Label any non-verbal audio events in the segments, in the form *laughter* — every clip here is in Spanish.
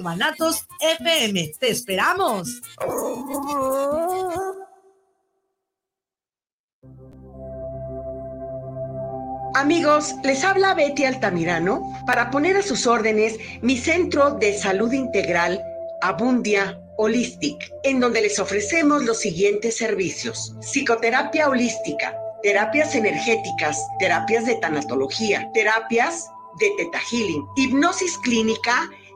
Guanatos FM. ¡Te esperamos! Amigos, les habla Betty Altamirano para poner a sus órdenes mi centro de salud integral Abundia Holistic, en donde les ofrecemos los siguientes servicios. Psicoterapia holística, terapias energéticas, terapias de tanatología, terapias de teta healing, hipnosis clínica,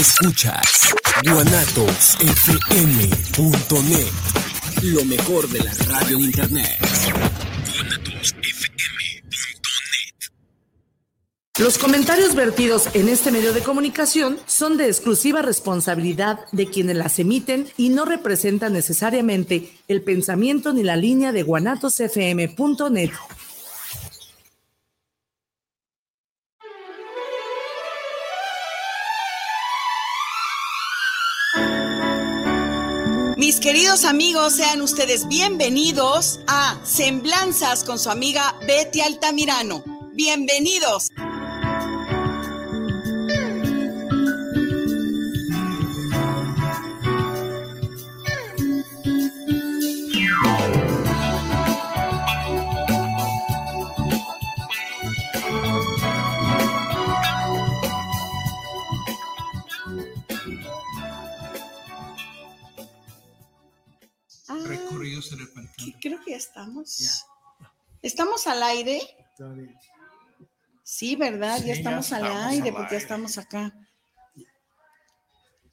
Escuchas guanatosfm.net, lo mejor de la radio en internet. Los comentarios vertidos en este medio de comunicación son de exclusiva responsabilidad de quienes las emiten y no representan necesariamente el pensamiento ni la línea de guanatosfm.net. Queridos amigos, sean ustedes bienvenidos a Semblanzas con su amiga Betty Altamirano. Bienvenidos. Estamos. ¿Estamos al aire? Sí, ¿verdad? ya estamos al aire porque ya estamos acá.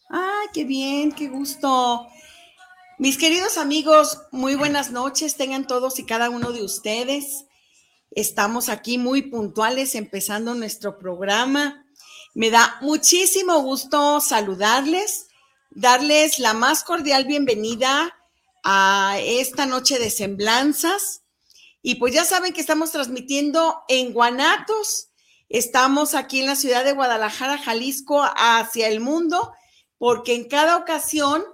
¡Ah, qué bien! ¡Qué gusto! Mis queridos amigos, muy buenas noches tengan todos y cada uno de ustedes. Estamos aquí muy puntuales empezando nuestro programa. Me da muchísimo gusto saludarles, darles la más cordial bienvenida a esta noche de semblanzas. Y pues ya saben que estamos transmitiendo en Guanatos. Estamos aquí en la ciudad de Guadalajara, Jalisco, hacia el mundo, porque en cada ocasión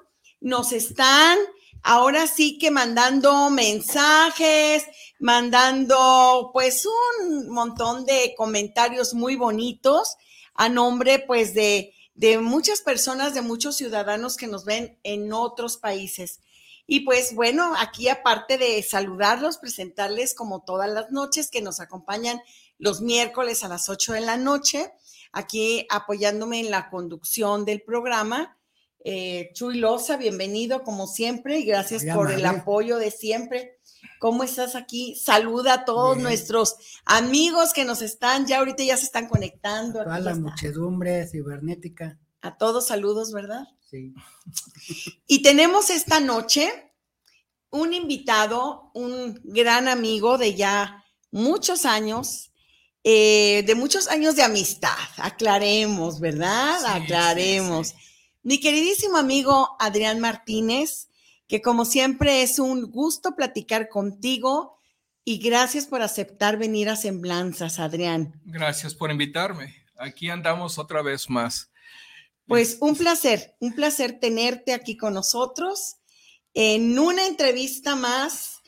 nos están ahora sí que mandando mensajes, mandando pues un montón de comentarios muy bonitos a nombre pues de, de muchas personas, de muchos ciudadanos que nos ven en otros países. Y pues bueno, aquí aparte de saludarlos, presentarles como todas las noches que nos acompañan los miércoles a las 8 de la noche, aquí apoyándome en la conducción del programa. Eh, Chuy Loza, bienvenido como siempre y gracias por el apoyo de siempre. ¿Cómo estás aquí? Saluda a todos nuestros amigos que nos están, ya ahorita ya se están conectando. A la muchedumbre cibernética. A todos saludos, ¿verdad? Y tenemos esta noche un invitado, un gran amigo de ya muchos años, eh, de muchos años de amistad, aclaremos, ¿verdad? aclaremos. Mi queridísimo amigo Adrián Martínez, que como siempre es un gusto platicar contigo y gracias por aceptar venir a Semblanzas, Adrián. Gracias por invitarme. Aquí andamos otra vez más. Pues un placer, un placer tenerte aquí con nosotros en una entrevista más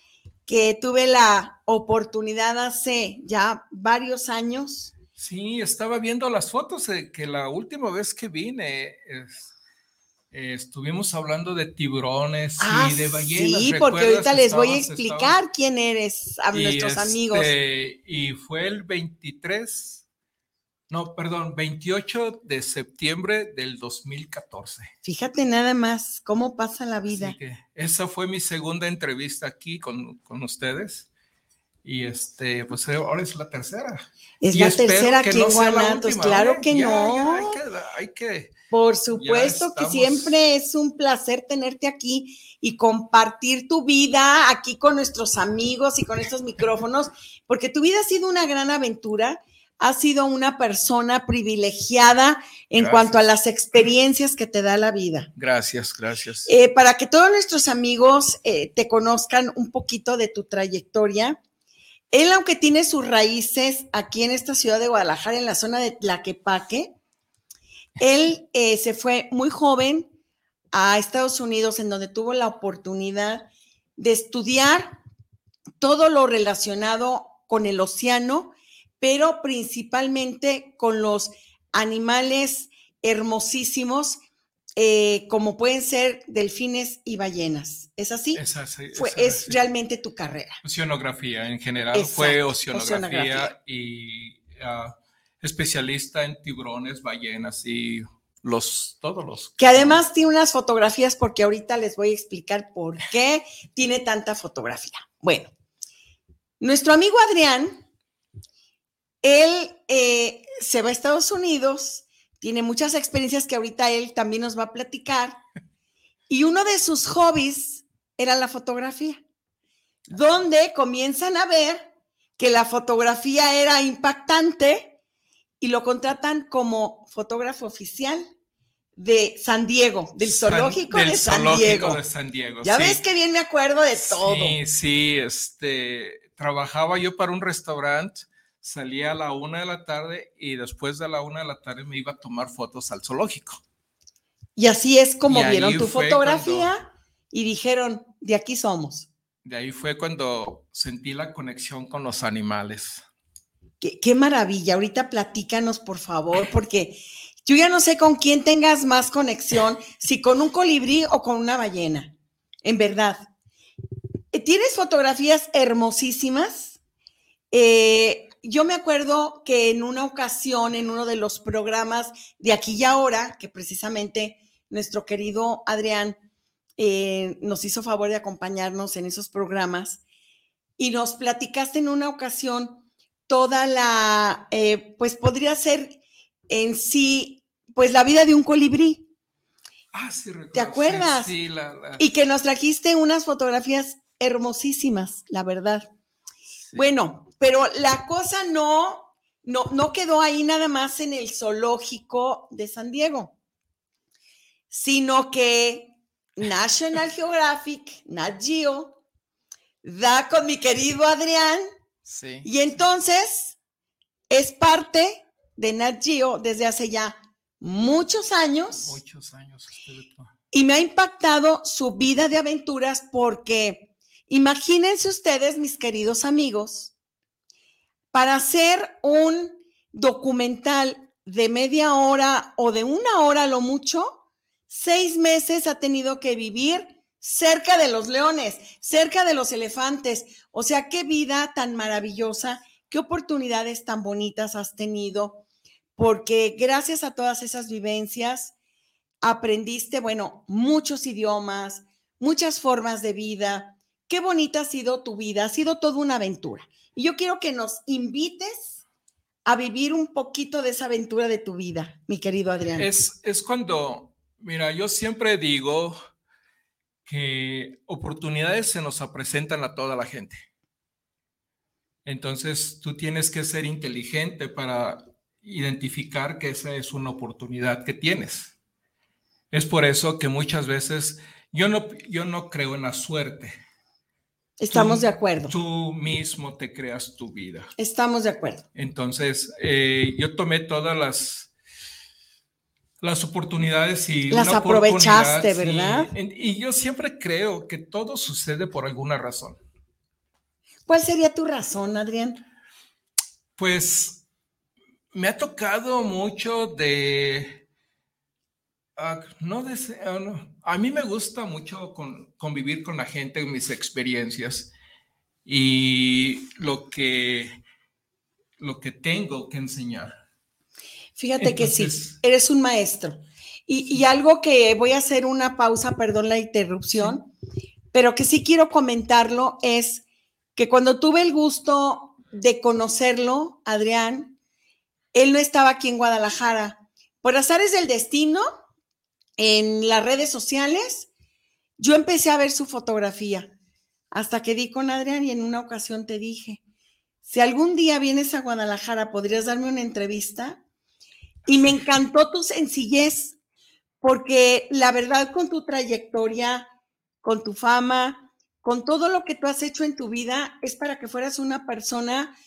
que tuve la oportunidad hace ya varios años. Sí, estaba viendo las fotos de que la última vez que vine estuvimos hablando de tiburones y ah, de ballenas. Sí, porque ahorita les voy a explicar quién eres a nuestros amigos. Este, y fue el 23 no, perdón, 28 de septiembre del 2014. Fíjate nada más cómo pasa la vida. esa fue mi segunda entrevista aquí con, ustedes. Y este, pues ahora es la tercera. Es la tercera aquí en Guanatos, claro ¿eh? que no. hay, que, Por supuesto que siempre es un placer tenerte aquí y compartir tu vida aquí con nuestros amigos y con estos micrófonos, porque tu vida ha sido una gran aventura has sido una persona privilegiada en Gracias. cuanto a las experiencias que te da la vida. Gracias, gracias. Eh, para que todos nuestros amigos eh, te conozcan un poquito de tu trayectoria, él, aunque tiene sus raíces aquí en esta ciudad de Guadalajara, en la zona de Tlaquepaque, él eh, se fue muy joven a Estados Unidos, en donde tuvo la oportunidad de estudiar todo lo relacionado con el océano, pero principalmente con los animales hermosísimos, eh, como pueden ser delfines y ballenas. ¿Es así? Esa, sí, Fue, es realmente tu carrera. Oceanografía en general Exacto, fue oceanografía, oceanografía. y ah, especialista en tiburones, ballenas y los todos los Que además tiene unas fotografías, porque ahorita les voy a explicar por qué tiene tanta fotografía. Bueno, nuestro amigo Adrián, él eh, se va a Estados Unidos, tiene muchas experiencias que ahorita él también nos va a platicar, y uno de sus hobbies era la fotografía, donde comienzan a ver que la fotografía era impactante y lo contratan como fotógrafo oficial de San Diego, del San- zoológico del de San zoológico Diego. de San Diego, Ya sí. ves que bien me acuerdo de todo. Sí, sí, este, trabajaba yo para un restaurante, salía a la una de la tarde y después de la una de la tarde me iba a tomar fotos al zoológico. Y así es como Y vieron tu fotografía y dijeron, de aquí somos. De ahí fue cuando sentí la conexión con los animales. Qué, qué maravilla. Ahorita platícanos, por favor, porque yo ya no sé con quién tengas más conexión, si con un colibrí o con una ballena. En verdad. Eh, Tienes fotografías hermosísimas. Eh, yo me acuerdo que en una ocasión, en uno de los programas de aquí y ahora, que precisamente nuestro querido Adrián eh, nos hizo favor de acompañarnos en esos programas, y nos platicaste en una ocasión toda la, eh, pues podría ser en sí, pues la vida de un colibrí. Ah, sí, recuerdo. ¿Te sí, acuerdas? Sí, la, la- Y que nos trajiste unas fotografías hermosísimas, la verdad. sí. Bueno, pero la cosa no, no, no quedó ahí nada más en el zoológico de San Diego, sino que National Geographic, Nat Geo, da con mi querido Adrián Sí. y entonces es parte de Nat Geo desde hace ya muchos años Muchos años. y me ha impactado su vida de aventuras porque imagínense ustedes, mis queridos amigos, para hacer un documental de media hora o de una hora lo mucho, seis meses ha tenido que vivir cerca de los leones, cerca de los elefantes. O sea, qué vida tan maravillosa, qué oportunidades tan bonitas has tenido, porque gracias a todas esas vivencias, aprendiste, bueno, muchos idiomas, muchas formas de vida. Qué bonita ha sido tu vida, ha sido toda una aventura. Y yo quiero que nos invites a vivir un poquito de esa aventura de tu vida, mi querido Adrián. Es, es cuando, mira, yo siempre digo que oportunidades se nos presentan a toda la gente. Entonces, tú tienes que ser inteligente para identificar que esa es una oportunidad que tienes. Es por eso que muchas veces yo no, yo no creo en la suerte. Estamos tú- de acuerdo. Tú mismo te creas tu vida. Estamos de acuerdo. Entonces, eh, yo tomé todas las, las oportunidades y... Las aprovechaste. ¿verdad? Y yo siempre creo que todo sucede por alguna razón. ¿Cuál sería tu razón, Adrián? Pues me ha tocado mucho de... ah, no dese- ah, no. A mí me gusta mucho con- convivir con la gente, mis experiencias y lo que, lo que tengo que enseñar. Fíjate que sí, eres un maestro. Y, y algo que voy a hacer una pausa, perdón la interrupción, pero que sí quiero comentarlo es que cuando tuve el gusto de conocerlo, Adrián, él no estaba aquí en Guadalajara. Por azares del destino, en las redes sociales, yo empecé a ver su fotografía hasta que di con Adrián y en una ocasión te dije, si algún día vienes a Guadalajara, ¿podrías darme una entrevista? Y me encantó tu sencillez, porque la verdad con tu trayectoria, con tu fama, con todo lo que tú has hecho en tu vida, es para que fueras una persona,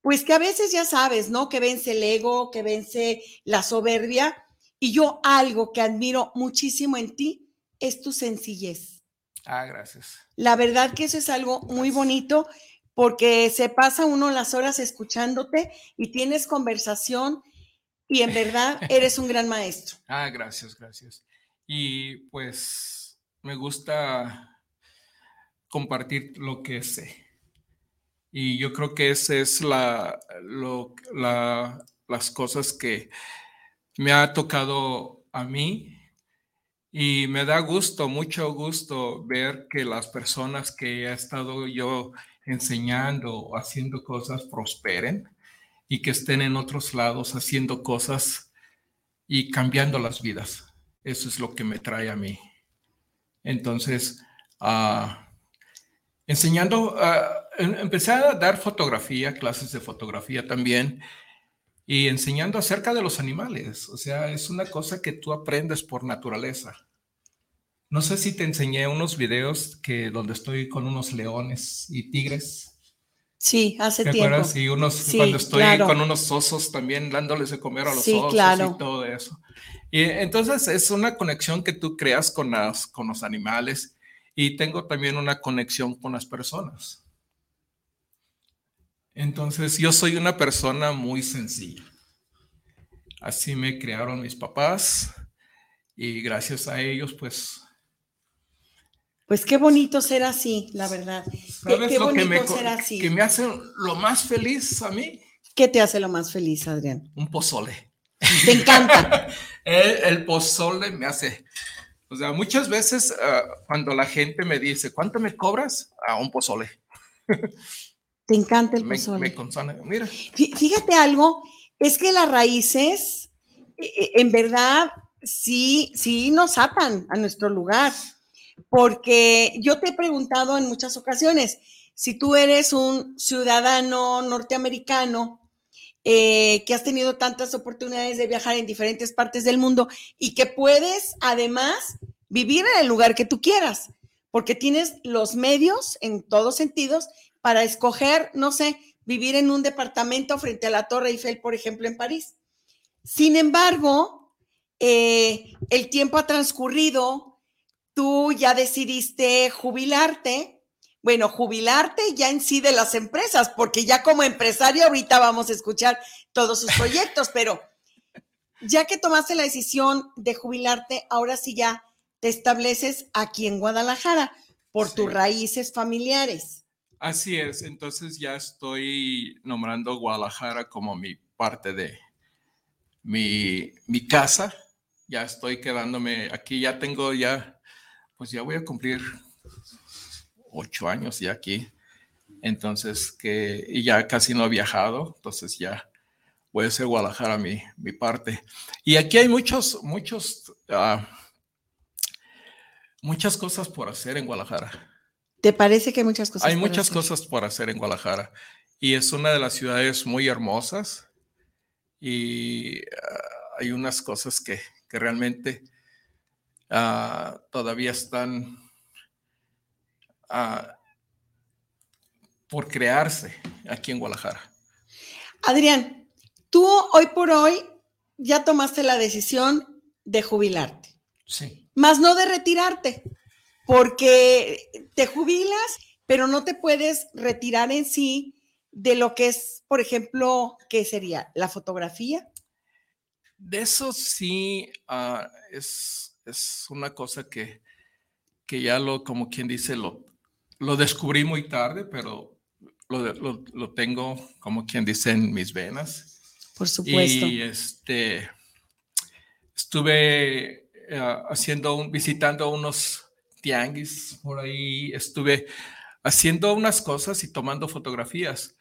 pues que a veces ya sabes, ¿no? Que vence el ego, que vence la soberbia. Y yo algo que admiro muchísimo en ti es tu sencillez. Ah, gracias. La verdad que eso es algo muy bonito porque se pasa uno las horas escuchándote y tienes conversación y en verdad *laughs* eres un gran maestro. Ah, gracias, gracias. Y pues me gusta compartir lo que sé. Y yo creo que esa es la, las cosas que me ha tocado a mí y me da gusto, mucho gusto ver que las personas que he estado yo enseñando o haciendo cosas prosperen y que estén en otros lados haciendo cosas y cambiando las vidas. Eso es lo que me trae a mí. Entonces, uh, enseñando, uh, empecé a dar fotografía, clases de fotografía también, y enseñando acerca de los animales. O sea, es una cosa que tú aprendes por naturaleza. No sé si te enseñé unos videos que donde estoy con unos leones y tigres. Sí, hace ¿Te tiempo. Y unos, cuando estoy con unos osos también dándoles de comer a los osos y todo eso. Y entonces es una conexión que tú creas con, las, con los animales y tengo también una conexión con las personas. Entonces yo soy una persona muy sencilla. Así me crearon mis papás y gracias a ellos pues pues qué bonito ser así, la verdad. Qué, bonito que me, ser así. Que me hace lo más feliz a mí. ¿Qué te hace lo más feliz, Adrián? Un pozole. Te encanta. *laughs* el, pozole me hace. O sea, muchas veces ah, cuando la gente me dice, ¿cuánto me cobras? A un pozole. *laughs* Te encanta el pozole. Me, consona. Mira. Fíjate algo, es que las raíces, e, e, en verdad, sí, sí nos atan a nuestro lugar porque yo te he preguntado en muchas ocasiones, si tú eres un ciudadano norteamericano eh, que has tenido tantas oportunidades de viajar en diferentes partes del mundo y que puedes además vivir en el lugar que tú quieras, porque tienes los medios en todos sentidos para escoger, no sé, vivir en un departamento frente a la Torre Eiffel, por ejemplo, en París. Sin embargo, eh, el tiempo ha transcurrido, tú ya decidiste jubilarte. Bueno, jubilarte ya en sí de las empresas, porque ya como empresario ahorita vamos a escuchar todos sus proyectos, *laughs* pero ya que tomaste la decisión de jubilarte, ahora sí ya te estableces aquí en Guadalajara por tus raíces familiares. Así es, entonces ya estoy nombrando Guadalajara como mi parte de mi, mi casa. Ya estoy quedándome aquí, ya tengo ya pues ya voy a cumplir ocho años ya aquí. Entonces, que y ya casi no he viajado, entonces ya voy a hacer Guadalajara mi, mi parte. Y aquí hay muchos, muchos, uh, muchas cosas por hacer en Guadalajara. ¿Te parece que hay muchas cosas? Hay muchas cosas por hacer en Guadalajara. Y es una de las ciudades muy hermosas. Y uh, hay unas cosas que, que realmente Ah, todavía están ah, por crearse aquí en Guadalajara. Adrián, tú hoy por hoy ya tomaste la decisión de jubilarte. Sí. Más no de retirarte, porque te jubilas, pero no te puedes retirar en sí de lo que es, por ejemplo, ¿qué sería? ¿La fotografía? De eso sí ah, es es una cosa que, que ya lo, como quien dice, lo, lo descubrí muy tarde, pero lo, lo, tengo, como quien dice, en mis venas. Por supuesto. Y este, estuve eh, haciendo, visitando unos tianguis por ahí, estuve haciendo unas cosas y tomando fotografías.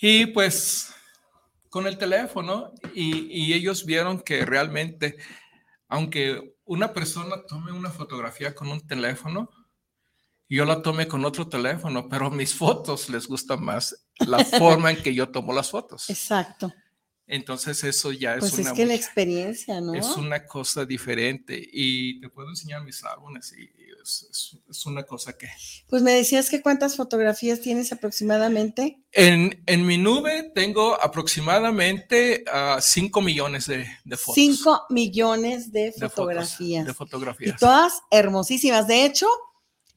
Y pues con el teléfono y, y ellos vieron que realmente aunque una persona tome una fotografía con un teléfono yo la tomé con otro teléfono, pero mis fotos les gusta más la *laughs* forma en que yo tomo las fotos. Exacto. Entonces eso ya es Pues una es que la mucha- experiencia, ¿no? es una cosa diferente y te puedo enseñar mis álbumes y es, es- es una cosa que Pues me decías que cuántas fotografías tienes aproximadamente. en, en mi nube tengo aproximadamente 5 millones de, de fotos. Cinco millones de de fotos, fotografías. de Y fotografías. todas hermosísimas. De hecho,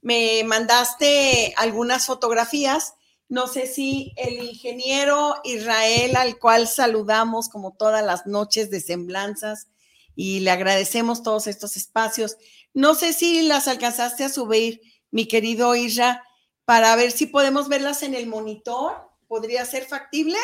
me mandaste algunas fotografías. No sé si el ingeniero Israel, al cual saludamos como todas las noches de semblanzas y le agradecemos todos estos espacios. No sé si las alcanzaste a subir, mi querido Isra, para ver si podemos verlas en el monitor. ¿Podría ser factible?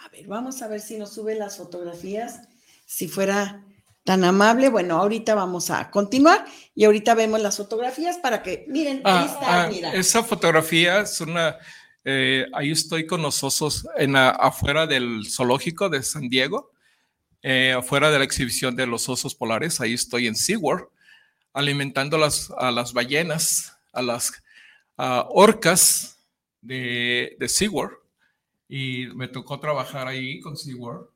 A ver, vamos a ver si nos sube las fotografías. Si fuera tan amable, bueno, ahorita vamos a continuar y ahorita vemos las fotografías para que, miren, ahí Ah, está, ah, mira. esa fotografía es una. eh, ahí estoy con los osos en la- afuera del zoológico de San Diego, eh, afuera de la exhibición de los osos polares. Ahí estoy en SeaWorld, alimentando las, a las ballenas, a las orcas de, de SeaWorld. Y me tocó trabajar ahí con SeaWorld.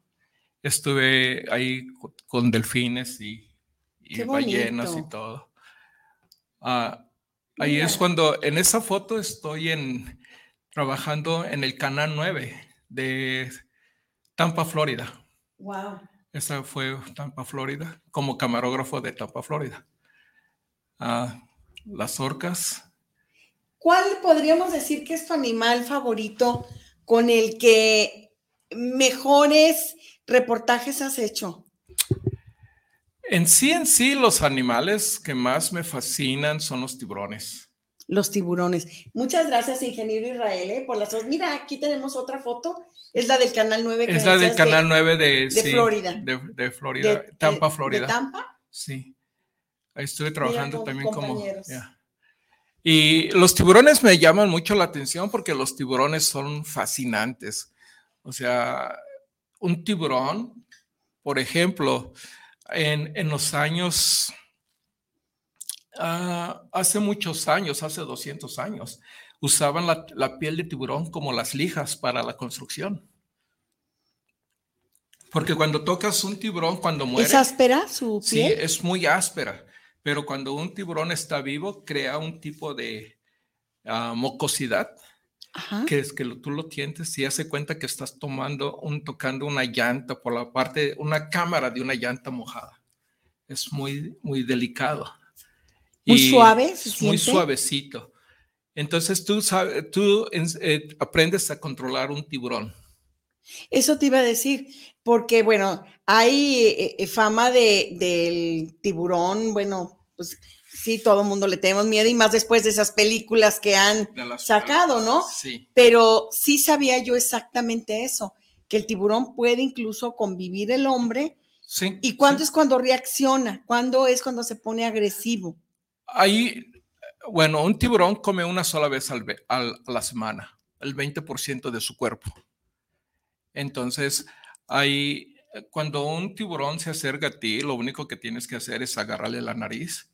Estuve ahí con, delfines y, y ballenas y todo. Ah, Ahí Mira. es cuando en esa foto estoy en, trabajando en el Canal 9 de Tampa, Florida. Wow. Esa fue Tampa, Florida, como camarógrafo de Tampa, Florida. Ah, las orcas. ¿Cuál podríamos decir que es tu animal favorito con el que mejores reportajes has hecho? En sí, en sí, los animales que más me fascinan son los tiburones. Los tiburones. Muchas gracias, ingeniero Israel, ¿eh? por las dos. Mira, aquí tenemos otra foto. Es la del Canal 9. que Es la del decías de- Canal 9 de, de sí, Florida. De, de Florida, Tampa, Florida. De Tampa. Sí. Ahí estuve trabajando también como. ya. Y los tiburones me llaman mucho la atención porque los tiburones son fascinantes. O sea, un tiburón, por ejemplo, en, en los años, ah, hace muchos años, hace 200 años, usaban la, la piel de tiburón como las lijas para la construcción. Porque cuando tocas un tiburón, cuando muere, ¿Es áspera su Sí, piel? es muy áspera, pero cuando un tiburón está vivo, crea un tipo de ah, mucosidad, Ajá. que es que lo- tú lo tientes y hace cuenta que estás tomando un, tocando una llanta por la parte, una cámara de una llanta mojada. Es muy, muy delicado. Muy Y suave, ¿se es muy siente? suavecito. Entonces tú, sabes, tú eh, aprendes a controlar un tiburón. Eso te iba a decir, porque bueno, hay eh, eh, fama de, del tiburón, bueno, pues sí, todo el mundo le tenemos miedo y más después de esas películas que han sacado, ¿no? Sí. Pero sí sabía yo exactamente eso, que el tiburón puede incluso convivir el hombre. sí ¿Y cuándo sí. es cuando reacciona? ¿Cuándo es cuando se pone agresivo? Ahí, bueno, un tiburón come una sola vez al a la semana, el 20% de su cuerpo. Entonces, ahí, cuando un tiburón se acerca a ti, lo único que tienes que hacer es agarrarle la nariz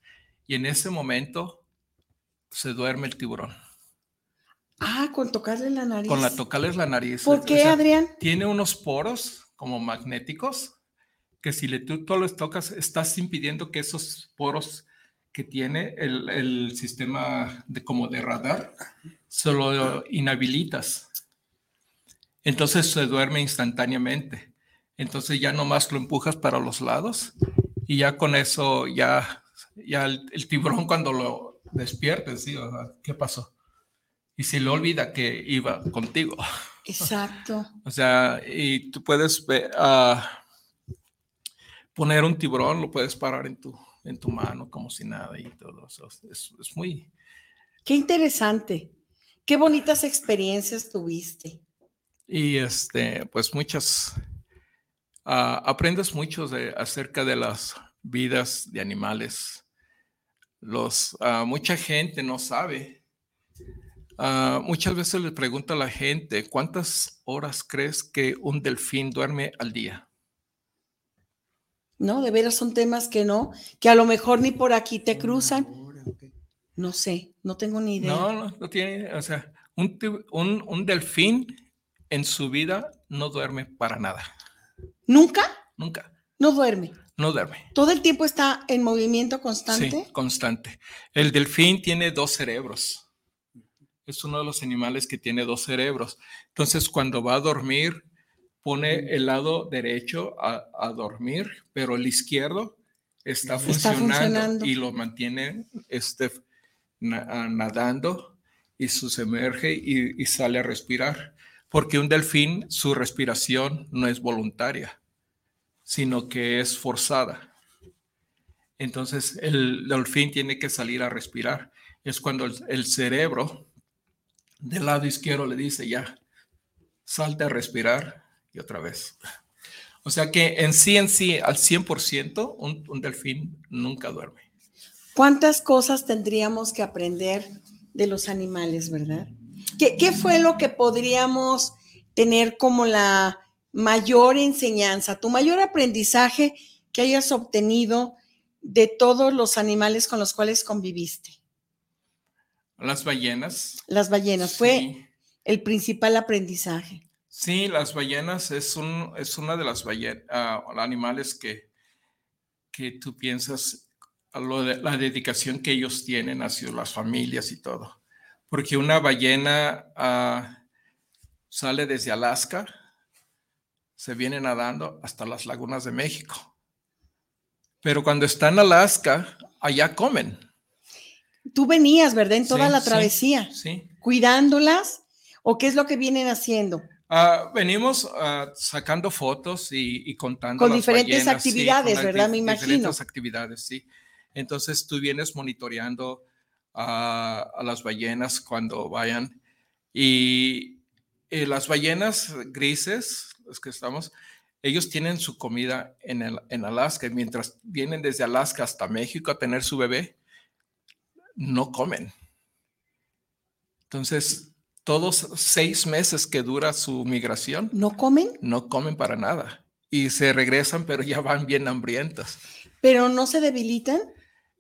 y en ese momento se duerme el tiburón. Ah, con tocarle la nariz. Con la tocarles la nariz. ¿Por o qué, sea, Adrián? tiene unos poros como magnéticos que si le, tú, tú los tocas, estás impidiendo que esos poros que tiene el, el sistema de, como de radar, se lo inhabilitas. Entonces se duerme instantáneamente. Entonces ya nomás lo empujas para los lados y ya con eso ya, ya el, el tiburón cuando lo despiertes, ¿sí? O sea, ¿qué pasó? Y se le olvida que iba contigo. Exacto. *laughs* O sea, y tú puedes ah, poner un tiburón, lo puedes parar en tu, en tu mano como si nada y todo eso. Es, es muy... Qué interesante. Qué bonitas experiencias tuviste. Y este, pues muchas... ah, aprendes mucho de, acerca de las vidas de animales. Los, ah, mucha gente no sabe. Ah, muchas veces le pregunto a la gente, ¿cuántas horas crees que un delfín duerme al día? No, de veras son temas que no, que a lo mejor ni por aquí te cruzan. No sé, no tengo ni idea. No, no, no tiene, o sea, un, un, un delfín en su vida no duerme para nada, ¿Nunca? nunca, No duerme. No duerme. Todo el tiempo está en movimiento constante. Sí, constante. El delfín tiene dos cerebros. Es uno de los animales que tiene dos cerebros. Entonces, cuando va a dormir, pone el lado derecho a, a dormir, pero el izquierdo está Está funcionando, y lo mantiene este, na- nadando y se sumerge y, y sale a respirar. Porque un delfín, su respiración no es voluntaria, sino que es forzada. Entonces el delfín tiene que salir a respirar. Es cuando el, cerebro del lado izquierdo le dice ya, salte a respirar y otra vez. O sea que en sí, en sí, al 100%, un, un delfín nunca duerme. ¿Cuántas cosas tendríamos que aprender de los animales, verdad? ¿Qué, qué fue lo que podríamos tener como la mayor enseñanza, tu mayor aprendizaje que hayas obtenido de todos los animales con los cuales conviviste? Las ballenas. Las ballenas, fue el principal aprendizaje. Sí, las ballenas es, un, es una de las ballenas, animales que, que tú piensas, a lo de, la dedicación que ellos tienen hacia las familias y todo. Porque una ballena ah, sale desde Alaska, se viene nadando hasta las lagunas de México. Pero cuando está en Alaska, allá comen. Tú venías, ¿verdad? En toda Sí, la sí, travesía, Sí. cuidándolas, ¿o qué es lo que vienen haciendo? Ah, venimos ah, sacando fotos y, y contando. Con las diferentes ballenas, sí, actividades, las ¿verdad? di- Me imagino. Diferentes actividades, sí. Entonces tú vienes monitoreando a, a las ballenas cuando vayan. Y eh, las ballenas grises, los que estamos, ellos tienen su comida en, el, en Alaska. Y mientras vienen desde Alaska hasta México a tener su bebé, no comen. Entonces, todos seis meses que dura su migración, ¿No comen? no comen para nada. Y se regresan, pero ya van bien hambrientas. ¿Pero no se debilitan?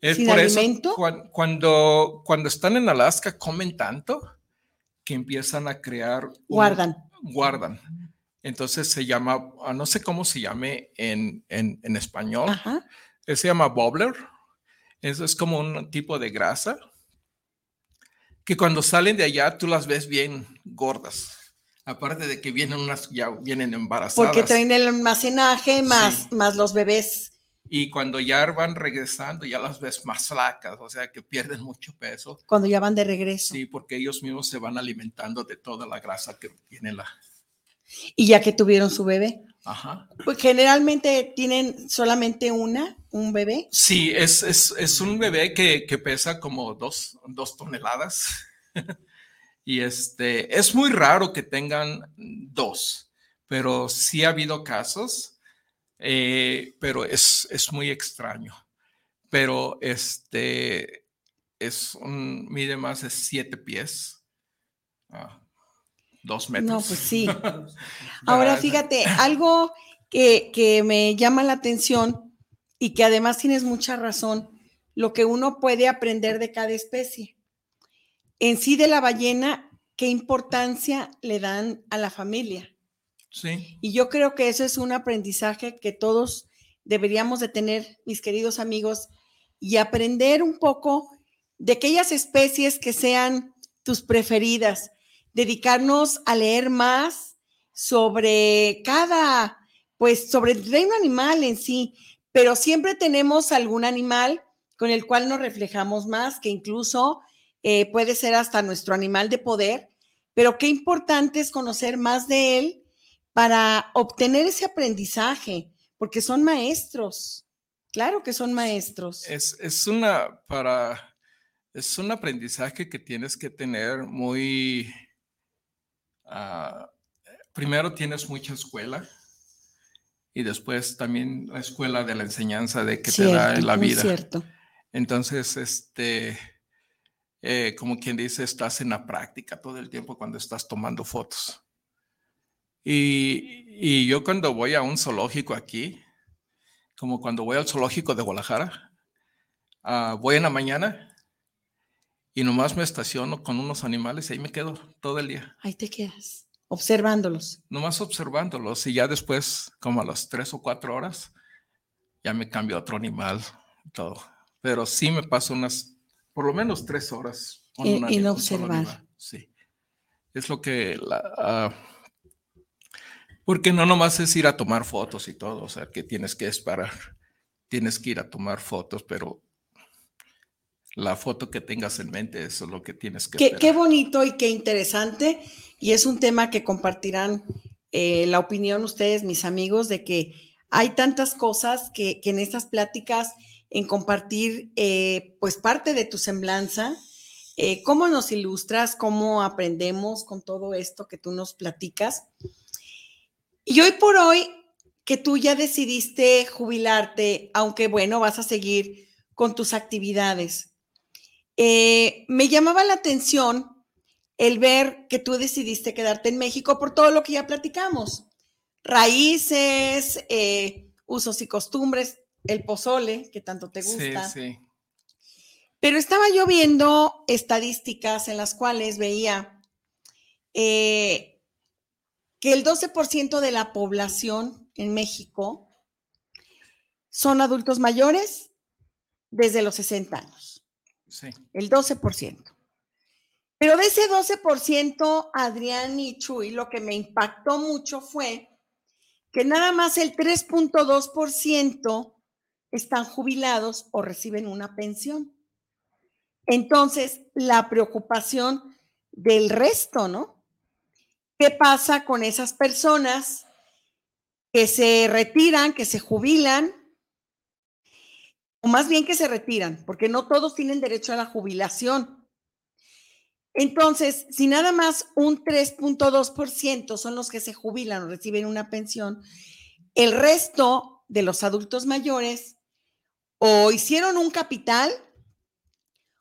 Es ¿Sin por eso, alimento? cuan- cuando, cuando están en Alaska, comen tanto que empiezan a crear. un- Guardan. Guardan. Entonces se llama, ah, no sé cómo se llame en, en, en español, Ajá. eh, se llama bobbler. Eso es como un tipo de grasa que cuando salen de allá tú las ves bien gordas. Aparte de que vienen unas, ya vienen embarazadas. Porque traen el almacenaje más, Sí. más los bebés. Y cuando ya van regresando, ya las ves más flacas, o sea que pierden mucho peso. cuando ya van de regreso. Sí, porque ellos mismos se van alimentando de toda la grasa que tiene la. Y ya que tuvieron su bebé. Ajá. Pues generalmente tienen solamente una, un bebé. Sí, es, es, es un bebé que, que pesa como dos, dos toneladas. *laughs* y este, es muy raro que tengan dos, pero sí ha habido casos, eh, pero es, es muy extraño. Pero este, es un, mide más de siete pies, ah, dos metros. No, pues sí. *laughs* Ahora Ah, fíjate, algo que, que me llama la atención y que además tienes mucha razón, lo que uno puede aprender de cada especie. En sí de la ballena, ¿qué importancia le dan a la familia? Sí, Y yo creo que eso es un aprendizaje que todos deberíamos de tener, mis queridos amigos, y aprender un poco de aquellas especies que sean tus preferidas, dedicarnos a leer más sobre cada, pues sobre el reino animal en sí, pero siempre tenemos algún animal con el cual nos reflejamos más, que incluso eh, puede ser hasta nuestro animal de poder, pero qué importante es conocer más de él para obtener ese aprendizaje, porque son maestros. Claro que son maestros. es, es una para es un aprendizaje que tienes que tener muy ah, primero tienes mucha escuela y después también la escuela de la enseñanza de que te da en la vida Cierto. entonces este eh, como quien dice estás en la práctica todo el tiempo cuando estás tomando fotos y, y yo cuando voy a un zoológico aquí como cuando voy al zoológico de Guadalajara, ah, voy en la mañana y nomás me estaciono con unos animales y ahí me quedo todo el día. Ahí te quedas, observándolos. Nomás observándolos y ya después, como a las tres o cuatro horas, ya me cambio a otro animal y todo. Pero sí me paso unas, por lo menos tres horas. Con en, en observar. Sí. Es lo que la... Ah, porque no nomás es ir a tomar fotos y todo, o sea, que tienes que esperar, tienes que ir a tomar fotos, pero la foto que tengas en mente, eso es lo que tienes que Qué, qué bonito y qué interesante, y es un tema que compartirán eh, la opinión ustedes, mis amigos, de que hay tantas cosas que, que en estas pláticas, en compartir, eh, pues parte de tu semblanza, eh, cómo nos ilustras, cómo aprendemos con todo esto que tú nos platicas. Y hoy por hoy, que tú ya decidiste jubilarte, aunque bueno, vas a seguir con tus actividades, eh, me llamaba la atención el ver que tú decidiste quedarte en México por todo lo que ya platicamos. Raíces, eh, usos y costumbres, el pozole, que tanto te gusta. Sí, sí. Pero estaba yo viendo estadísticas en las cuales veía eh, que el 12% de la población en México son adultos mayores desde los 60 años. Sí. El 12%. Pero de ese 12%, Adrián y Chuy, lo que me impactó mucho fue que nada más el 3.2% están jubilados o reciben una pensión. Entonces, la preocupación del resto, ¿no? ¿Qué pasa con esas personas que se retiran, que se jubilan? O más bien que se retiran, porque no todos tienen derecho a la jubilación. Entonces, si nada más un 3.2% son los que se jubilan o reciben una pensión, el resto de los adultos mayores o hicieron un capital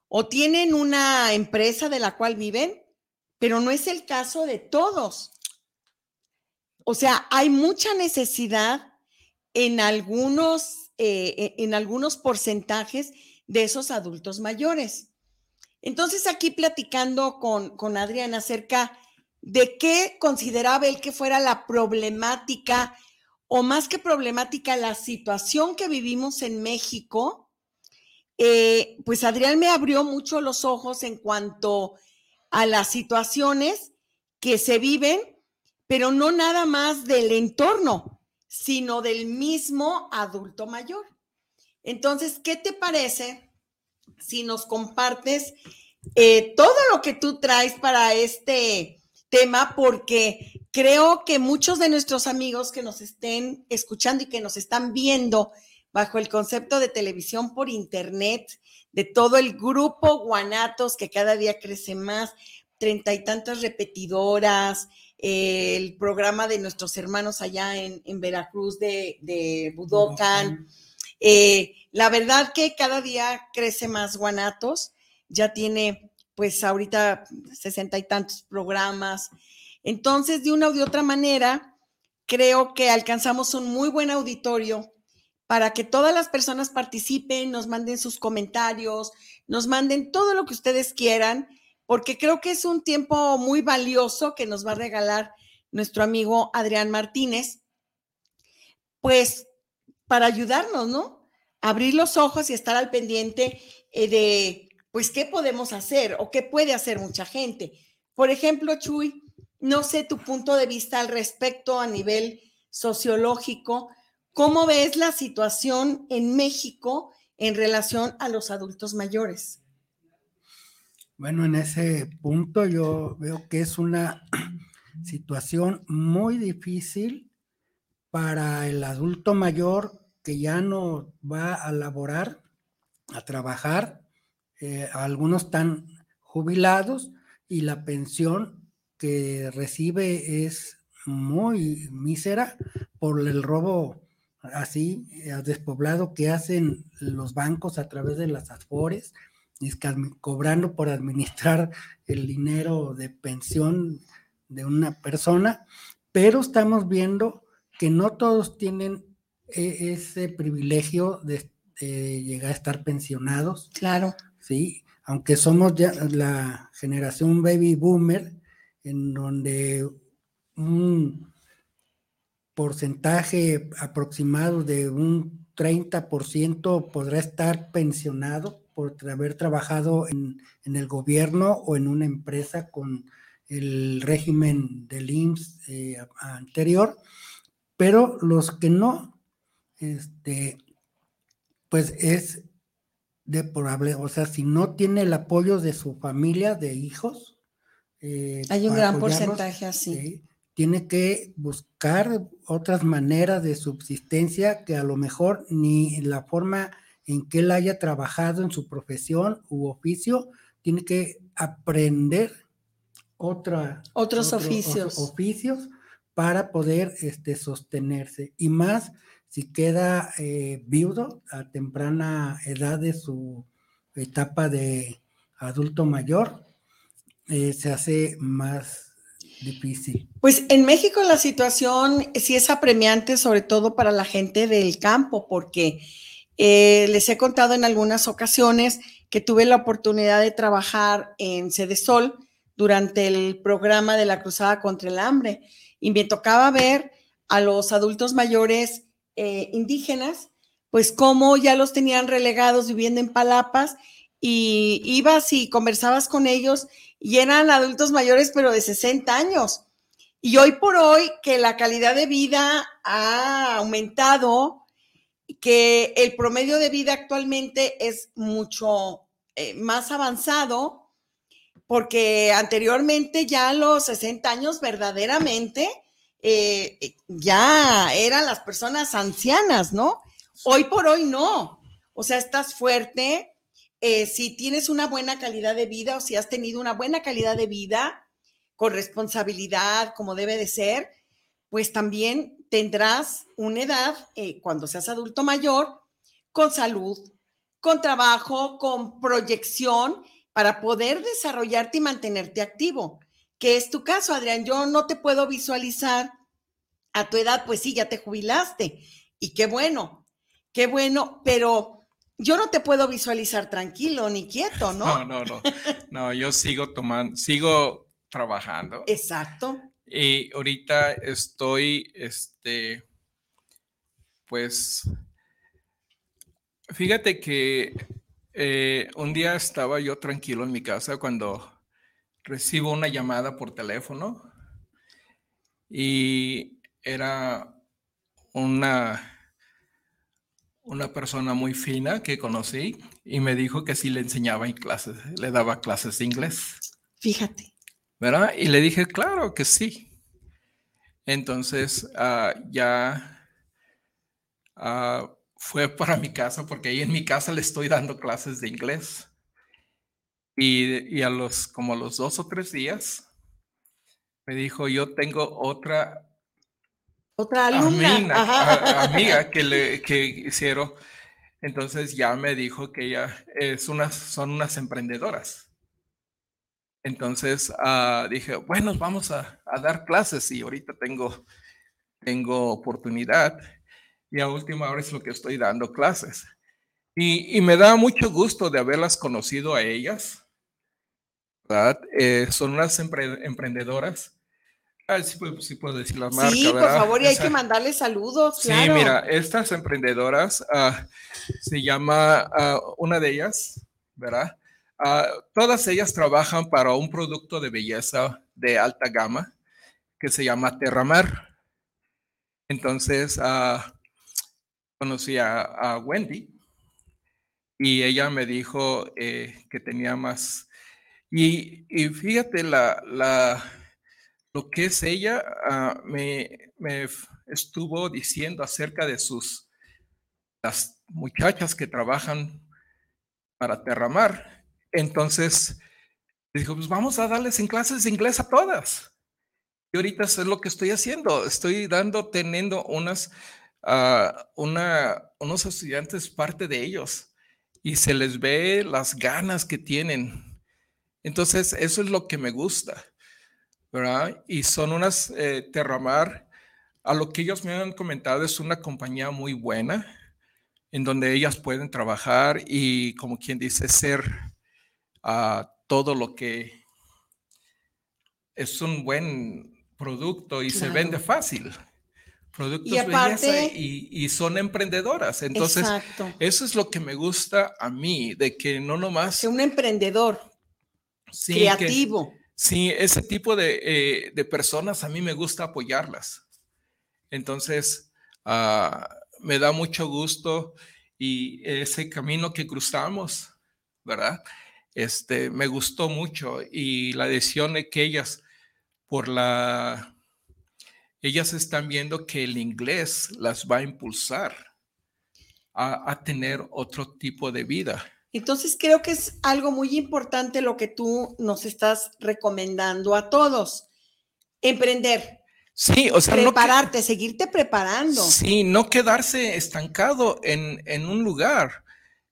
o tienen una empresa de la cual viven pero no es el caso de todos. O sea, hay mucha necesidad en algunos, eh, e, en algunos porcentajes de esos adultos mayores. Entonces, aquí platicando con, con Adrián acerca de qué consideraba él que fuera la problemática, o más que problemática, la situación que vivimos en México, eh, pues Adrián me abrió mucho los ojos en cuanto a las situaciones que se viven, pero no nada más del entorno, sino del mismo adulto mayor. Entonces, ¿qué te parece si nos compartes eh, todo lo que tú traes para este tema? Porque creo que muchos de nuestros amigos que nos estén escuchando y que nos están viendo bajo el concepto de televisión por internet, de todo el grupo Guanatos que cada día crece más, treinta y tantas repetidoras, el programa de nuestros hermanos allá en, Veracruz de, de Budokan. Eh, la verdad que cada día crece más Guanatos, ya tiene pues ahorita sesenta y tantos programas. Entonces, de una u de otra manera, creo que alcanzamos un muy buen auditorio para que todas las personas participen, nos manden sus comentarios, nos manden todo lo que ustedes quieran, porque creo que es un tiempo muy valioso que nos va a regalar nuestro amigo Adrián Martínez, pues para ayudarnos, ¿no? Abrir los ojos y estar al pendiente eh, de, pues, qué podemos hacer o qué puede hacer mucha gente. Por ejemplo, Chuy, no sé tu punto de vista al respecto a nivel sociológico ¿Cómo ves la situación en México en relación a los adultos mayores? Bueno, en ese punto yo veo que es una *clears throat* situación muy difícil para el adulto mayor que ya no va a laborar, a trabajar. Eh, algunos están jubilados y la pensión que recibe es muy mísera por el robo así, eh, despoblado que hacen los bancos a través de las afores, cobrando por administrar el dinero de pensión de una persona, pero estamos viendo que no todos tienen e, ese privilegio de, llegar a estar pensionados. Claro. Sí, aunque somos ya la generación baby boomer, en donde un porcentaje aproximado de un 30% podrá estar pensionado por haber trabajado en, el gobierno o en una empresa con el régimen del IMSS eh, anterior, pero los que no, este, pues es deplorable, o sea, si no tiene el apoyo de su familia, de hijos. Eh, Hay un gran porcentaje así. tiene que buscar otras maneras de subsistencia que a lo mejor ni la forma en que él haya trabajado en su profesión u oficio, tiene que aprender otra, otros, oficios. oficios para poder este, sostenerse. Y más si queda eh, viudo a temprana edad de su etapa de adulto mayor, eh, se hace más difícil. Pues en México la situación sí es apremiante, sobre todo para la gente del campo, porque eh, les he contado en algunas ocasiones que tuve la oportunidad de trabajar en Sede Sol durante el programa de la Cruzada contra el Hambre y me tocaba ver a los adultos mayores eh, indígenas, pues cómo ya los tenían relegados viviendo en palapas y ibas y conversabas con ellos y eran adultos mayores pero de 60 años. Y hoy por hoy que la calidad de vida ha aumentado, que el promedio de vida actualmente es mucho eh, más avanzado, porque anteriormente ya a los 60 años verdaderamente eh, ya eran las personas ancianas, ¿no? Hoy por hoy no. O sea, estás fuerte, eh, si tienes una buena calidad de vida o si has tenido una buena calidad de vida con responsabilidad como debe de ser, pues también tendrás una edad, eh, cuando seas adulto mayor, con salud, con trabajo, con proyección para poder desarrollarte y mantenerte activo, que es tu caso, Adrián. Yo no te puedo visualizar a tu edad, pues sí, ya te jubilaste y qué bueno, qué bueno, pero yo no te puedo visualizar tranquilo ni quieto, ¿no? *laughs* No, no, no, no, yo sigo tomando, sigo trabajando. Exacto. Y ahorita estoy, este, pues, fíjate que eh, un día estaba yo tranquilo en mi casa cuando recibo una llamada por teléfono y era una, una persona muy fina que conocí y me dijo que sí le enseñaba en clases, le daba clases de inglés. Fíjate. ¿Verdad? Y le dije, claro que sí. Entonces ah, ya ah, fue para mi casa, porque ahí en mi casa le estoy dando clases de inglés. Y, a los, como a los dos o tres días, me dijo, yo tengo otra otra alumna. amiga que le que hicieron. Entonces ya me dijo que ella es unas, son unas emprendedoras. Entonces ah, dije, bueno, vamos a, dar clases y ahorita tengo, tengo oportunidad y a última hora es lo que estoy dando clases. Y, me da mucho gusto de haberlas conocido a ellas. ¿verdad? Eh, son unas emprendedoras. Ah, sí, puedo, decir la marca. Sí, por favor, y hay que mandarles saludos. Sí, mira, estas emprendedoras ah, se llama, ah, una de ellas, ¿verdad? Ah, todas ellas trabajan para un producto de belleza de alta gama que se llama Terramar. Entonces, uh, conocí a, Wendy y ella me dijo eh, que tenía más. Y, fíjate, la, la, lo que es ella ah, me, me estuvo diciendo acerca de sus, las muchachas que trabajan para Terramar entonces, dijo, pues vamos a darles en clases de inglés a todas. Y ahorita es lo que estoy haciendo. Estoy dando, teniendo unas, uh, una, unos estudiantes, parte de ellos, y se les ve las ganas que tienen. Entonces, eso es lo que me gusta, ¿verdad? Y son unas eh, Terramar, a lo que ellos me han comentado, es una compañía muy buena, en donde ellas pueden trabajar y, como quien dice, ser a todo lo que es un buen producto y se vende fácil. Productos y belleza y, son emprendedoras. Entonces, eso es lo que me gusta a mí, de que no nomás... Que un emprendedor creativo. sí, ese tipo eh, de, personas a mí me gusta apoyarlas. Entonces, uh, me da mucho gusto y ese camino que cruzamos, ¿verdad? Este, me gustó mucho y la decisión de que ellas, por la, ellas están viendo que el inglés las va a impulsar a, a tener otro tipo de vida. Entonces creo que es algo muy importante lo que tú nos estás recomendando a todos. Emprender, Sí, o sea, prepararte, seguirte preparando. Sí, no quedarse estancado en, en, un lugar.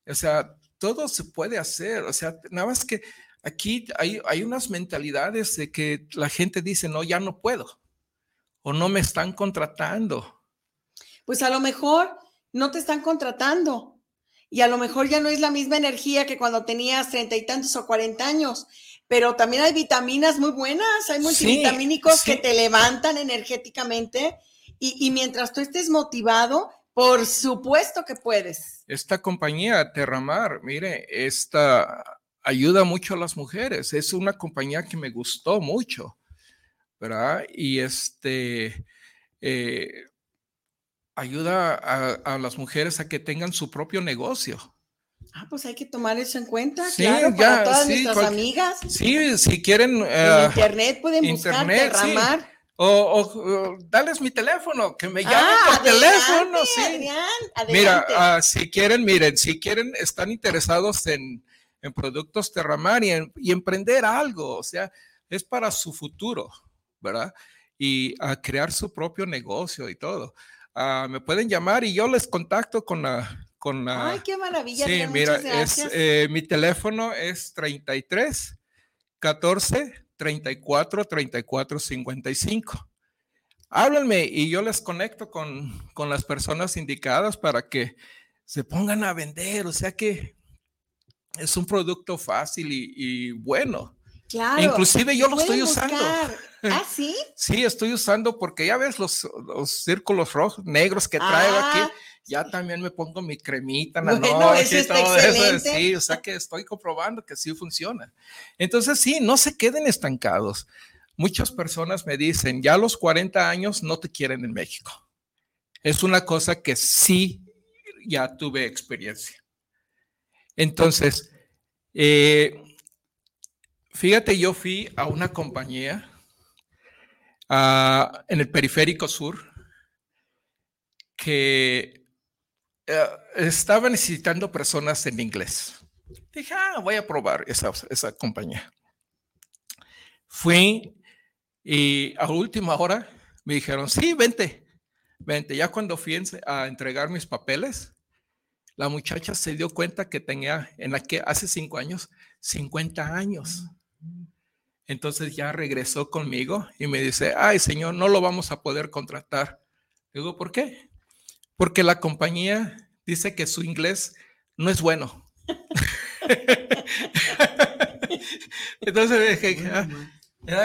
O sea, todo se puede hacer. O sea, nada más que aquí hay, hay unas mentalidades de que la gente dice, no, ya no puedo. O no me están contratando. Pues a lo mejor no te están contratando. Y a lo mejor ya no es la misma energía que cuando tenías treinta y tantos o cuarenta años pero también hay vitaminas muy buenas, hay multivitamínicos que te levantan energéticamente y, mientras tú estés motivado, por supuesto que puedes. Esta compañía, Terramar, mire, esta ayuda mucho a las mujeres, es una compañía que me gustó mucho, ¿verdad? Y este... Eh, ayuda a, las mujeres a que tengan su propio negocio. Ah, pues hay que tomar eso en cuenta, claro, para todas nuestras amigas. Sí, si quieren. en eh, internet pueden buscar derramar. O, o, dales mi teléfono, que me llamen ah, por teléfono. Sí. Mira, ah, si quieren, miren, si quieren, están interesados en, en productos Terramar y, y, emprender algo, o sea, es para su futuro, ¿verdad? Y a crear su propio negocio y todo. Ah, me pueden llamar y yo les contacto con la, con la... Ay, qué maravilla. Sí, mira, es, eh, mi teléfono es 33 14 34 34 55. Háblenme y yo les conecto con, con las personas indicadas para que se pongan a vender. O sea que es un producto fácil y, y bueno. Claro. Inclusive yo lo estoy usando. *laughs* ¿Ah, sí? Sí, estoy usando porque ya ves los, los círculos rojos, negros que traigo aquí. Ya también me pongo mi cremita en la *laughs* noche y todo eso. Sí, o sea que estoy comprobando que sí funciona. Entonces, sí, no se queden estancados. Muchas personas me dicen, ya a los 40 años no te quieren en México. Es una cosa que sí ya tuve experiencia. Entonces, eh, fíjate, yo fui a una compañía ah, en el periférico sur que eh, estaba necesitando personas en inglés. Dije, ah, voy a probar esa, esa compañía. Fui y a última hora me dijeron, sí, vente, vente. Ya cuando fui a entregar mis papeles, la muchacha se dio cuenta que tenía, en la que hace cinco años, 50 años. Entonces ya regresó conmigo y me dice, ay, señor, no lo vamos a poder contratar. Digo, ¿por qué? Porque la compañía dice que su inglés no es bueno. *laughs* Entonces dije, ah,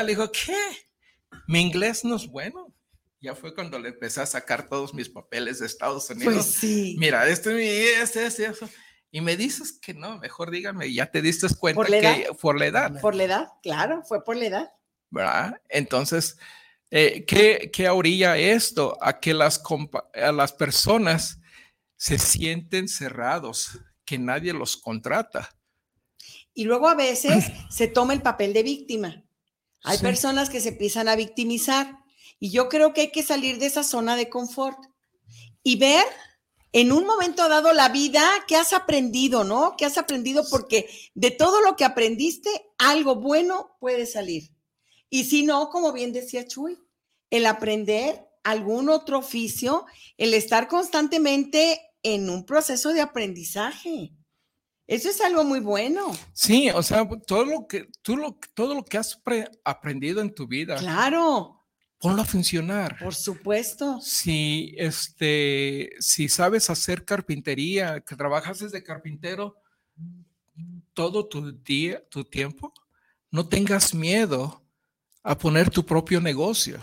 le dijo, ¿qué? Mi inglés no es bueno. Ya fue cuando le empecé a sacar todos mis papeles de Estados Unidos. Pues sí. Mira, este, este, este, eso. Y me dices que no, mejor dígame, ya te diste cuenta que por la edad. Por la edad, claro, fue por la edad. ¿Verdad? Entonces, eh, ¿qué, ¿qué, orilla esto? A que las, a las personas se sienten cerrados, que nadie los contrata. Y luego a veces *laughs* se toma el papel de víctima. Hay personas que se empiezan a victimizar y yo creo que hay que salir de esa zona de confort y ver en un momento dado la vida que has aprendido, ¿no? Que has aprendido porque de todo lo que aprendiste, algo bueno puede salir. Y si no, como bien decía Chuy, el aprender algún otro oficio, el estar constantemente en un proceso de aprendizaje. Eso es algo muy bueno. Sí, o sea, todo lo que tú lo, todo lo que has aprendido en tu vida. Claro. ponlo a funcionar. Por supuesto. Si, este, si sabes hacer carpintería, que trabajas desde carpintero todo tu día, tu tiempo, no tengas miedo a poner tu propio negocio.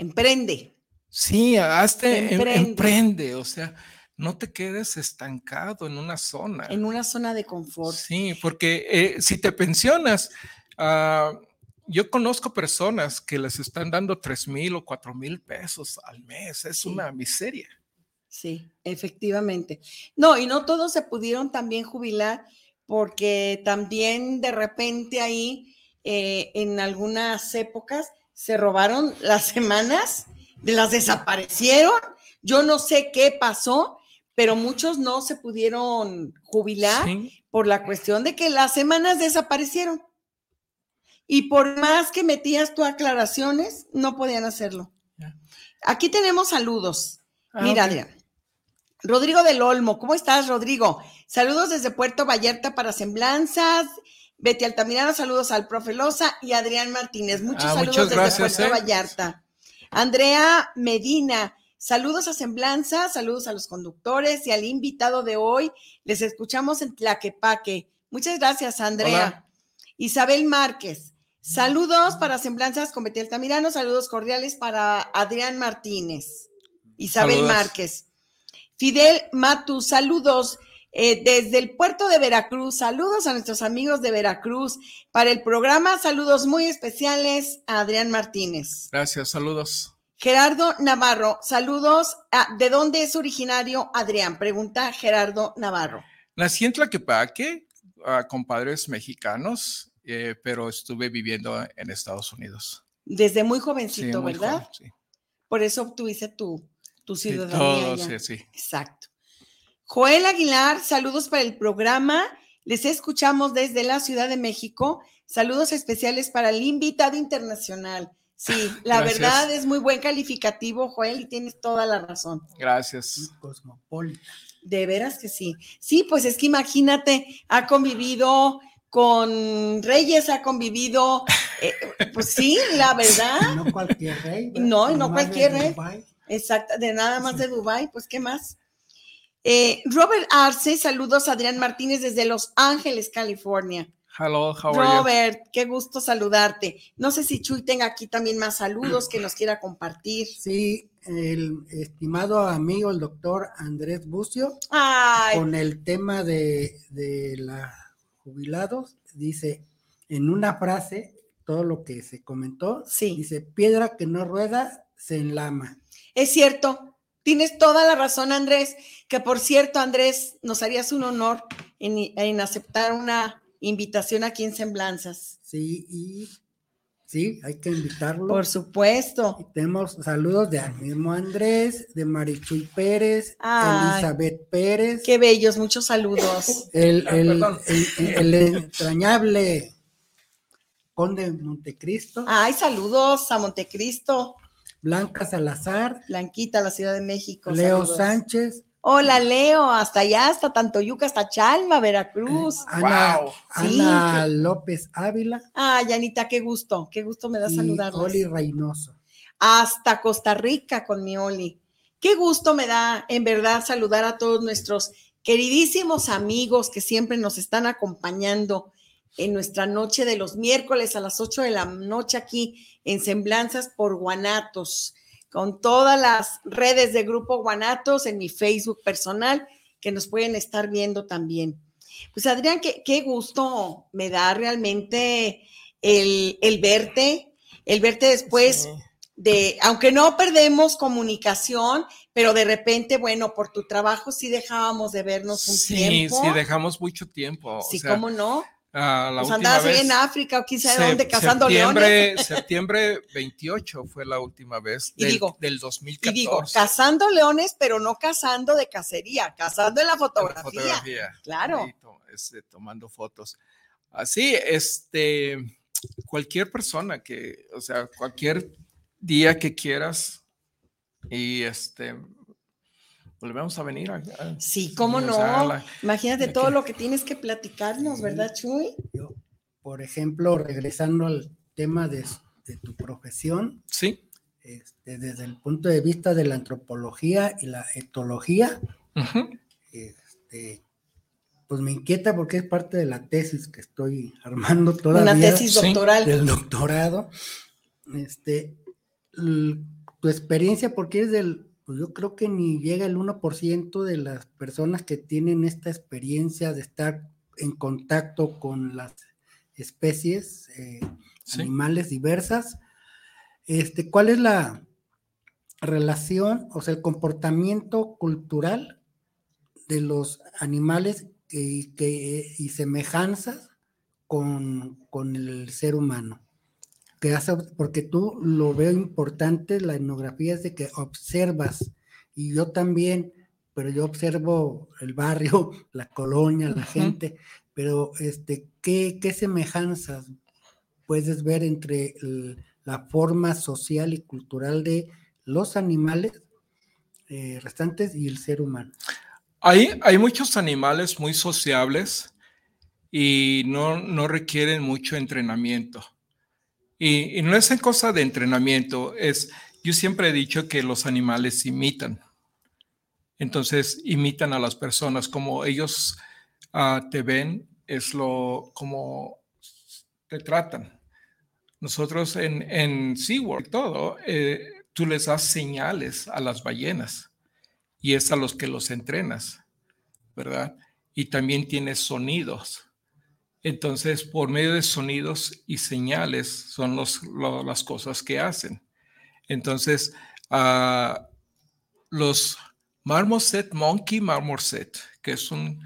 Emprende. Sí, hazte, em, emprende. o sea, no te quedes estancado en una zona. En una zona de confort. Sí, porque eh, si te pensionas, uh, yo conozco personas que les están dando tres mil o cuatro mil pesos al mes. Es una miseria. Sí, efectivamente. No, y no todos se pudieron también jubilar porque también de repente ahí eh, en algunas épocas se robaron las semanas, las desaparecieron. Yo no sé qué pasó, pero muchos no se pudieron jubilar por la cuestión de que las semanas desaparecieron. Y por más que metías tu aclaraciones, no podían hacerlo. Aquí tenemos saludos. Ah, Mira, Adrián. Rodrigo del Olmo, ¿cómo estás, Rodrigo? Saludos desde Puerto Vallarta para Semblanzas. Betty Altamirano, saludos al profe Loza y Adrián Martínez. Muchos ah, saludos desde Puerto ¿eh? Vallarta. Andrea Medina, saludos a Semblanzas, saludos a los conductores y al invitado de hoy. Les escuchamos en Tlaquepaque. Muchas gracias, Andrea. Isabel Márquez, Saludos para Semblanzas con Betty Altamirano, saludos cordiales para Adrián Martínez, Isabel Márquez. Fidel Matu, saludos eh, desde el puerto de Veracruz, saludos a nuestros amigos de Veracruz. Para el programa, saludos muy especiales a Adrián Martínez. Gracias, saludos. Gerardo Navarro, saludos. ¿De dónde es originario Adrián? Pregunta Gerardo Navarro. Nací en Tlaquepaque, con padres mexicanos eh, pero estuve viviendo en Estados Unidos. Desde muy jovencito, ¿verdad? sí. Por eso obtuviste tu, tu ciudadanía. Sí, sí, sí. Exacto. Joel Aguilar, saludos para el programa. Les escuchamos desde la Ciudad de México. Saludos especiales para el invitado internacional. Sí, *laughs* la verdad es muy buen calificativo, Joel, y tienes toda la razón. Gracias. Cosmopolita. De veras que sí. Sí, pues es que imagínate, ha convivido con reyes ha convivido, eh, *laughs* pues sí, la verdad. No cualquier rey. No, no cualquier rey. Exacto, de nada más de Dubai, pues qué más. Eh, Robert Arce, saludos a Adrián Martínez desde Los Ángeles, California. Hello, how are Robert, qué gusto saludarte. No sé si Chuy tenga aquí también más saludos que nos quiera compartir. Sí, el estimado amigo, el doctor Andrés Bucio, con el tema de, de la jubilados, dice en una frase todo lo que se comentó, sí. dice, piedra que no rueda, se enlama. Es cierto, tienes toda la razón, Andrés, que por cierto, Andrés, nos harías un honor en, en aceptar una invitación aquí en Semblanzas. Sí, y Sí, hay que invitarlo. Por supuesto. tenemos saludos de mismo Andrés, de Marichuy Pérez, Elizabeth Pérez. Qué bellos, muchos saludos. El, el, entrañable Conde Montecristo. Ay, saludos a Montecristo. Blanca Salazar. Blanquita, la Ciudad de México. Leo Sánchez. Hola, Leo, hasta allá, hasta Tantoyuca, hasta Chalma, Veracruz. Ana, wow. Ana López Ávila. Ah, Yanita, qué gusto, qué gusto me da saludarlos. Oli Reynoso. Hasta Costa Rica con mi Oli. Qué gusto me da, en verdad, saludar a todos nuestros queridísimos amigos que siempre nos están acompañando en nuestra noche de los miércoles a las 8 de la noche aquí en Semblanzas por Guanatos con todas las redes de Grupo Guanatos en mi Facebook personal que nos pueden estar viendo también. Pues Adrián, qué, gusto me da realmente el, verte, el verte después de, aunque no perdemos comunicación, pero de repente, bueno, por tu trabajo sí dejábamos de vernos un tiempo. Sí, sí, dejamos mucho tiempo. Sí, cómo no. Ah, la pues andabas en África o quién sabe dónde cazando septiembre, leones. Septiembre 28 fue la última vez del, del 2014. Y digo, cazando leones, pero no cazando de cacería, cazando en la fotografía. fotografía claro. Este, tomando fotos. Así, este, cualquier persona que, o sea, cualquier día que quieras y este, volvemos a venir. sí, cómo no. Imagínate todo lo que tienes que platicarnos, ¿verdad, Chuy? por ejemplo, regresando al tema de, tu profesión. Sí. este, desde el punto de vista de la antropología y la etología, este, pues me inquieta porque es parte de la tesis que estoy *laughs* armando todavía. Una tesis doctoral. Del doctorado. Este, tu experiencia, porque es del, pues yo creo que ni llega el 1% de las personas que tienen esta experiencia de estar en contacto con las especies eh, animales diversas. Este, ¿Cuál es la relación, o sea, el comportamiento cultural de los animales y, que, y semejanzas con, con, el ser humano? Que porque tú lo veo importante, la etnografía es de que observas, y yo también, pero yo observo el barrio, *laughs* la colonia, la gente, pero este, ¿qué, ¿qué, semejanzas puedes ver entre la forma social y cultural de los animales eh, restantes y el ser humano? Hay, hay muchos animales muy sociables y no, no requieren mucho entrenamiento. Y, no es en cosa de entrenamiento, es, yo siempre he dicho que los animales imitan. Entonces, imitan a las personas como ellos uh, te ven, es lo como te tratan. Nosotros en, en SeaWorld, todo, eh, tú les das señales a las ballenas y es a los que los entrenas, ¿verdad? Y también tienes sonidos. Entonces, por medio de sonidos y señales son los, las cosas que hacen. Entonces, uh, los Marmoset Monkey Marmoset, que es un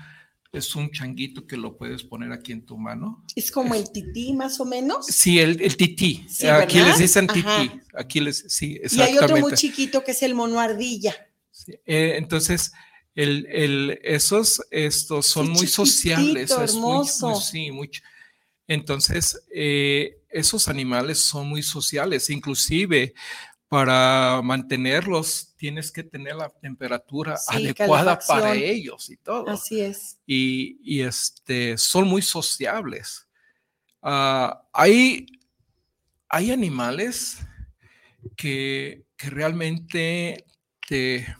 es un changuito que lo puedes poner aquí en tu mano. Es como el tití, más o menos. Sí, el, el tití. aquí les dicen tití. Aquí les, sí, exactamente. Y hay otro muy chiquito que es el mono ardilla. Eh, entonces, el, el, esos estos son muy. Hermoso. sí, mucho. Entonces, eh, esos animales son muy sociales, inclusive para mantenerlos tienes que tener la temperatura adecuada para ellos y todo. Así es. Y, este, son muy sociables. Ah, hay, hay animales que, que realmente te...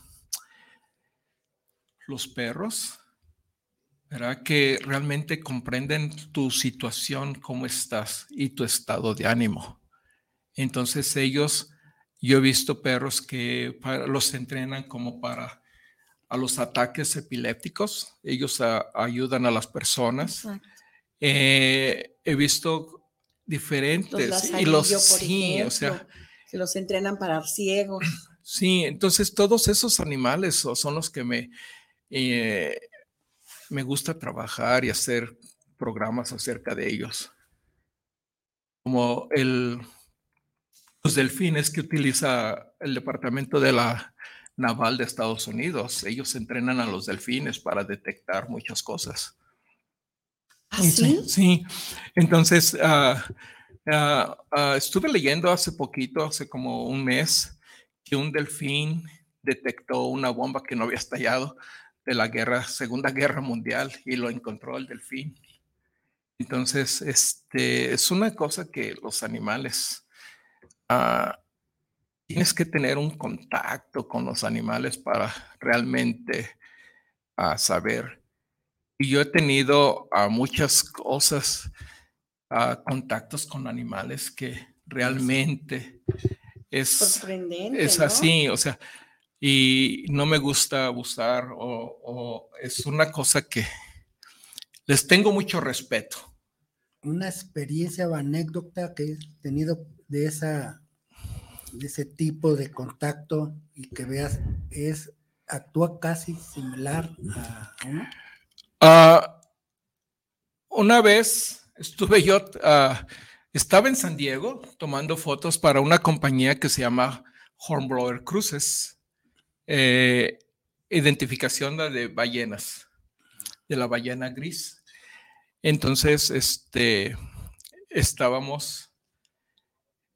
Los perros, ¿verdad? Que realmente comprenden tu situación, cómo estás y tu estado de ánimo. Entonces ellos yo he visto perros que los entrenan como para a los ataques epilépticos. Ellos ayudan a las personas. Eh, he visto diferentes y los sí, o sea, que los entrenan para ciegos. Sí, entonces todos esos animales son los que me eh, me gusta trabajar y hacer programas acerca de ellos. Como el los delfines que utiliza el Departamento de la Naval de Estados Unidos. Ellos entrenan a los delfines para detectar muchas cosas. ¿Ah, sí? Sí. Entonces, ah, ah, ah, estuve leyendo hace poquito, hace como un mes, que un delfín detectó una bomba que no había estallado de la guerra, Segunda Guerra Mundial y lo encontró el delfín. Entonces, este, es una cosa que los animales Ah, tienes que tener un contacto con los animales para realmente ah, saber. Y yo he tenido uh, muchas cosas, contactos con animales que realmente es, es así, o sea, y no me gusta abusar o, o es una cosa que les tengo mucho respeto. Una experiencia o anécdota que he tenido de, esa, de ese tipo de contacto y que veas, es, actúa casi similar a ah, una vez estuve yo, ah, estaba en San Diego tomando fotos para una compañía que se llama Hornblower Cruises, eh, identificación de ballenas, de la ballena gris. Entonces, este, estábamos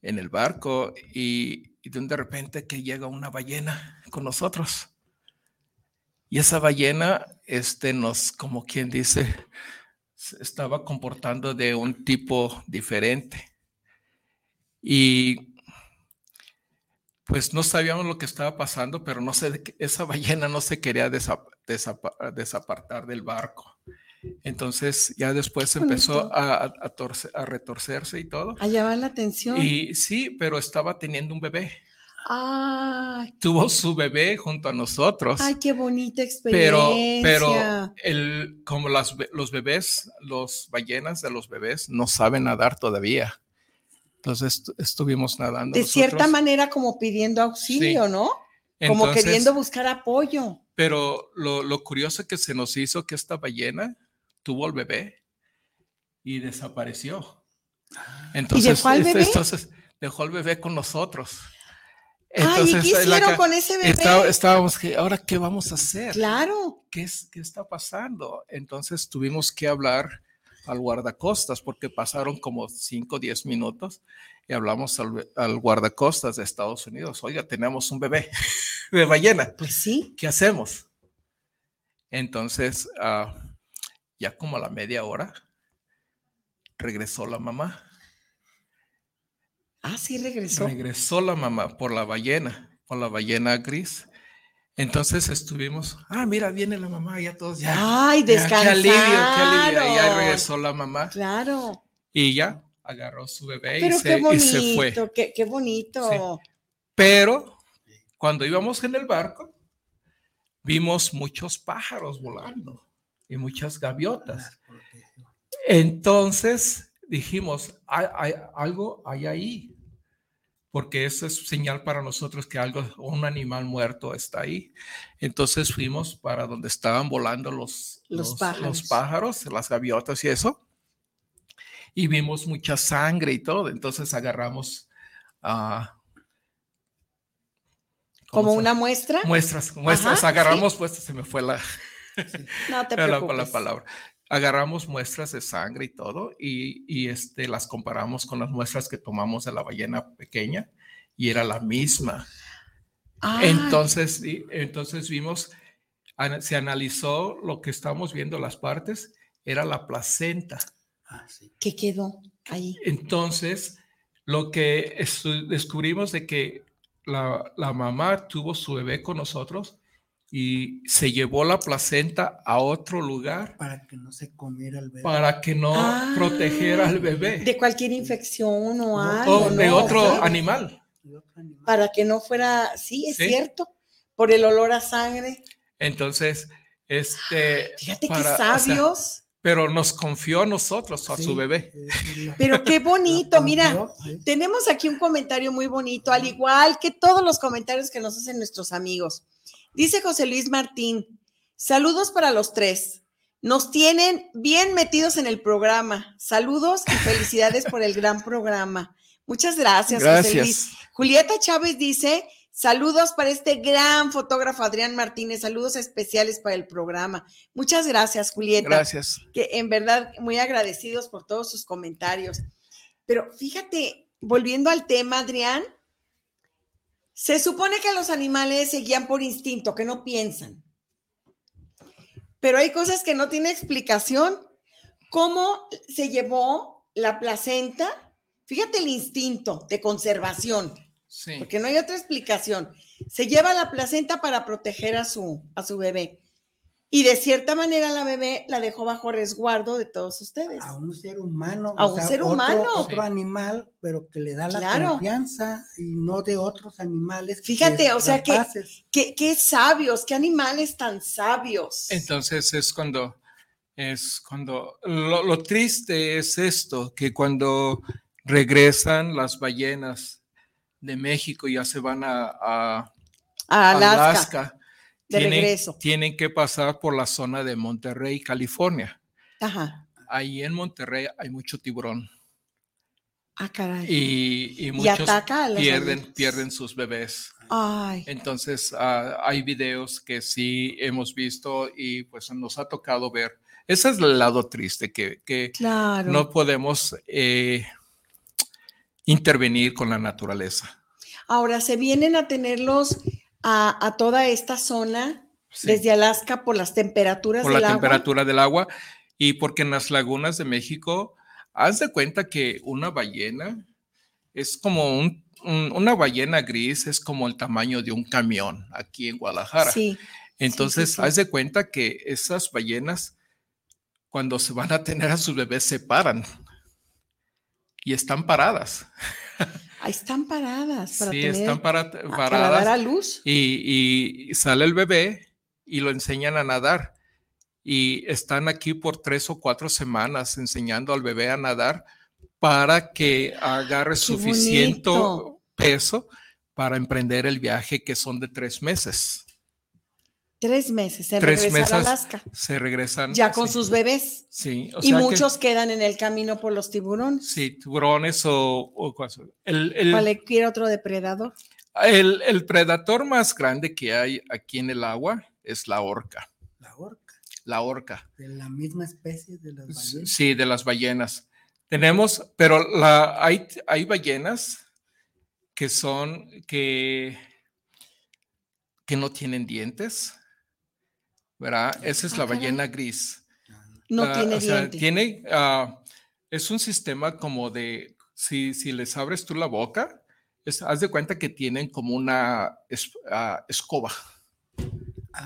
en el barco y, de repente que llega una ballena con nosotros. Y esa ballena, este, nos, como quien dice, estaba comportando de un tipo diferente. Y pues no sabíamos lo que estaba pasando, pero no sé, esa ballena no se quería desapartar del barco. Entonces ya después empezó a, a, retorcerse y todo. A llamar la atención. Y sí, pero estaba teniendo un bebé. Tuvo su bebé junto a nosotros. Ay, qué bonita experiencia. Pero, pero el, como las, los bebés, los ballenas de los bebés no saben nadar todavía. Entonces estuvimos nadando. De cierta manera como pidiendo auxilio, ¿no? Como queriendo buscar apoyo. Pero lo, lo curioso que se nos hizo que esta ballena tuvo el bebé y desapareció. Entonces, ¿Y dejó al bebé? Entonces dejó el bebé con nosotros. Entonces, Ay, ¿y qué hicieron con ese bebé? estábamos que, ahora, ¿qué vamos a hacer? Claro. ¿Qué, es, ¿Qué está pasando? Entonces tuvimos que hablar al guardacostas porque pasaron como 5 o 10 minutos y hablamos al, guardacostas de Estados Unidos. Oiga, tenemos un bebé *laughs* de ballena. Pues sí. ¿Qué hacemos? Entonces, uh, ya como a la media hora, regresó la mamá. Ah, sí, regresó. Regresó la mamá por la ballena, por la ballena gris. Entonces estuvimos, ah, mira, viene la mamá, ya todos ya. Ay, descansaron. Qué alivio, qué alivio. Ya regresó la mamá. Claro. Y ya agarró su bebé y, se, bonito, y, se, fue. Qué, qué bonito. Pero cuando íbamos en el barco, vimos muchos pájaros volando y muchas gaviotas. Entonces dijimos, hay, algo hay ahí, porque eso es señal para nosotros que algo, un animal muerto está ahí. Entonces fuimos para donde estaban volando los, los, pájaros. pájaros, las gaviotas y eso, y vimos mucha sangre y todo. Entonces agarramos a... ¿Como una muestra? Muestras, muestras, agarramos, pues se me fue la, no te *laughs* preocupes. La, palabra. Agarramos muestras de sangre y todo y, este, las comparamos con las muestras que tomamos de la ballena pequeña y era la misma. Ah. Entonces, entonces vimos, se analizó lo que estamos viendo, las partes, era la placenta. Ah, ¿Qué quedó ahí? Entonces, lo que descubrimos de que la, la, mamá tuvo su bebé con nosotros y se llevó la placenta a otro lugar. Para que no se comiera el bebé. Para que no ah, protegiera al bebé. De cualquier infección o algo. O de otro animal. Para que no fuera, sí, es cierto, por el olor a sangre. Entonces, este... Fíjate qué sabios. Pero nos confió a nosotros, a su bebé. Pero qué *laughs* bonito, mira, tenemos aquí un comentario muy bonito, al igual que todos los comentarios que nos hacen nuestros amigos. Dice José Luis Martín, saludos para los tres. Nos tienen bien metidos en el programa. Saludos y felicidades por el gran programa. Muchas gracias, José Luis. Julieta Chávez dice, saludos para este gran fotógrafo Adrián Martínez, saludos especiales para el programa. Muchas gracias, Julieta. Gracias. Que en verdad muy agradecidos por todos sus comentarios. Pero fíjate, volviendo al tema, Adrián, se supone que los animales se guían por instinto, que no piensan. Pero hay cosas que no tienen explicación. ¿Cómo se llevó la placenta? Fíjate el instinto de conservación. Sí. Porque no hay otra explicación. Se lleva la placenta para proteger a su, a su bebé. Y de cierta manera la bebé la dejó bajo resguardo de todos ustedes. A un ser humano. A un ser humano. Otro animal, pero que le da la confianza y no de otros animales. Fíjate, o sea, que, qué sabios, qué animales tan sabios. Entonces es cuando, es cuando, lo, triste es esto, que cuando regresan las ballenas de México ya se van a, a, Alaska de tienen, regreso. Tienen que pasar por la zona de Monterrey, California. Ajá. Ahí en Monterrey hay mucho tiburón. Ah, caray. Y, y muchos pierden, pierden sus bebés. Ay. Entonces, uh, hay videos que sí hemos visto y pues nos ha tocado ver. Ese es el lado triste, que, que claro. no podemos eh, intervenir con la naturaleza. Ahora, se vienen a tenerlos a, toda esta zona desde Alaska por las temperaturas por la temperatura del agua y porque en las lagunas de México, haz de cuenta que una ballena es como un, una ballena gris, es como el tamaño de un camión aquí en Guadalajara. Sí. Entonces, haz de cuenta que esas ballenas, cuando se van a tener a sus bebés, se paran y están paradas. Ahí están paradas. Para sí, están paradas. Para dar a luz. Y, y, sale el bebé y lo enseñan a nadar. Y están aquí por tres o cuatro semanas enseñando al bebé a nadar para que agarre suficiente peso para emprender el viaje que son de tres meses. Tres meses, se regresan a Alaska. Se regresan. Ya con sus bebés. Sí. y muchos quedan en el camino por los tiburones. Sí, tiburones o... el, el, ¿Cualquier otro depredador? El, el, predator más grande que hay aquí en el agua es la orca. La orca. La orca. De la misma especie de las ballenas. Sí, de las ballenas. Tenemos, pero la, hay, hay ballenas que son, que, que no tienen dientes ¿verdad? Esa es la ah, ballena gris. No ah, tiene o tiene, ah, es un sistema como de, si, si les abres tú la boca, haz de cuenta que tienen como una escoba,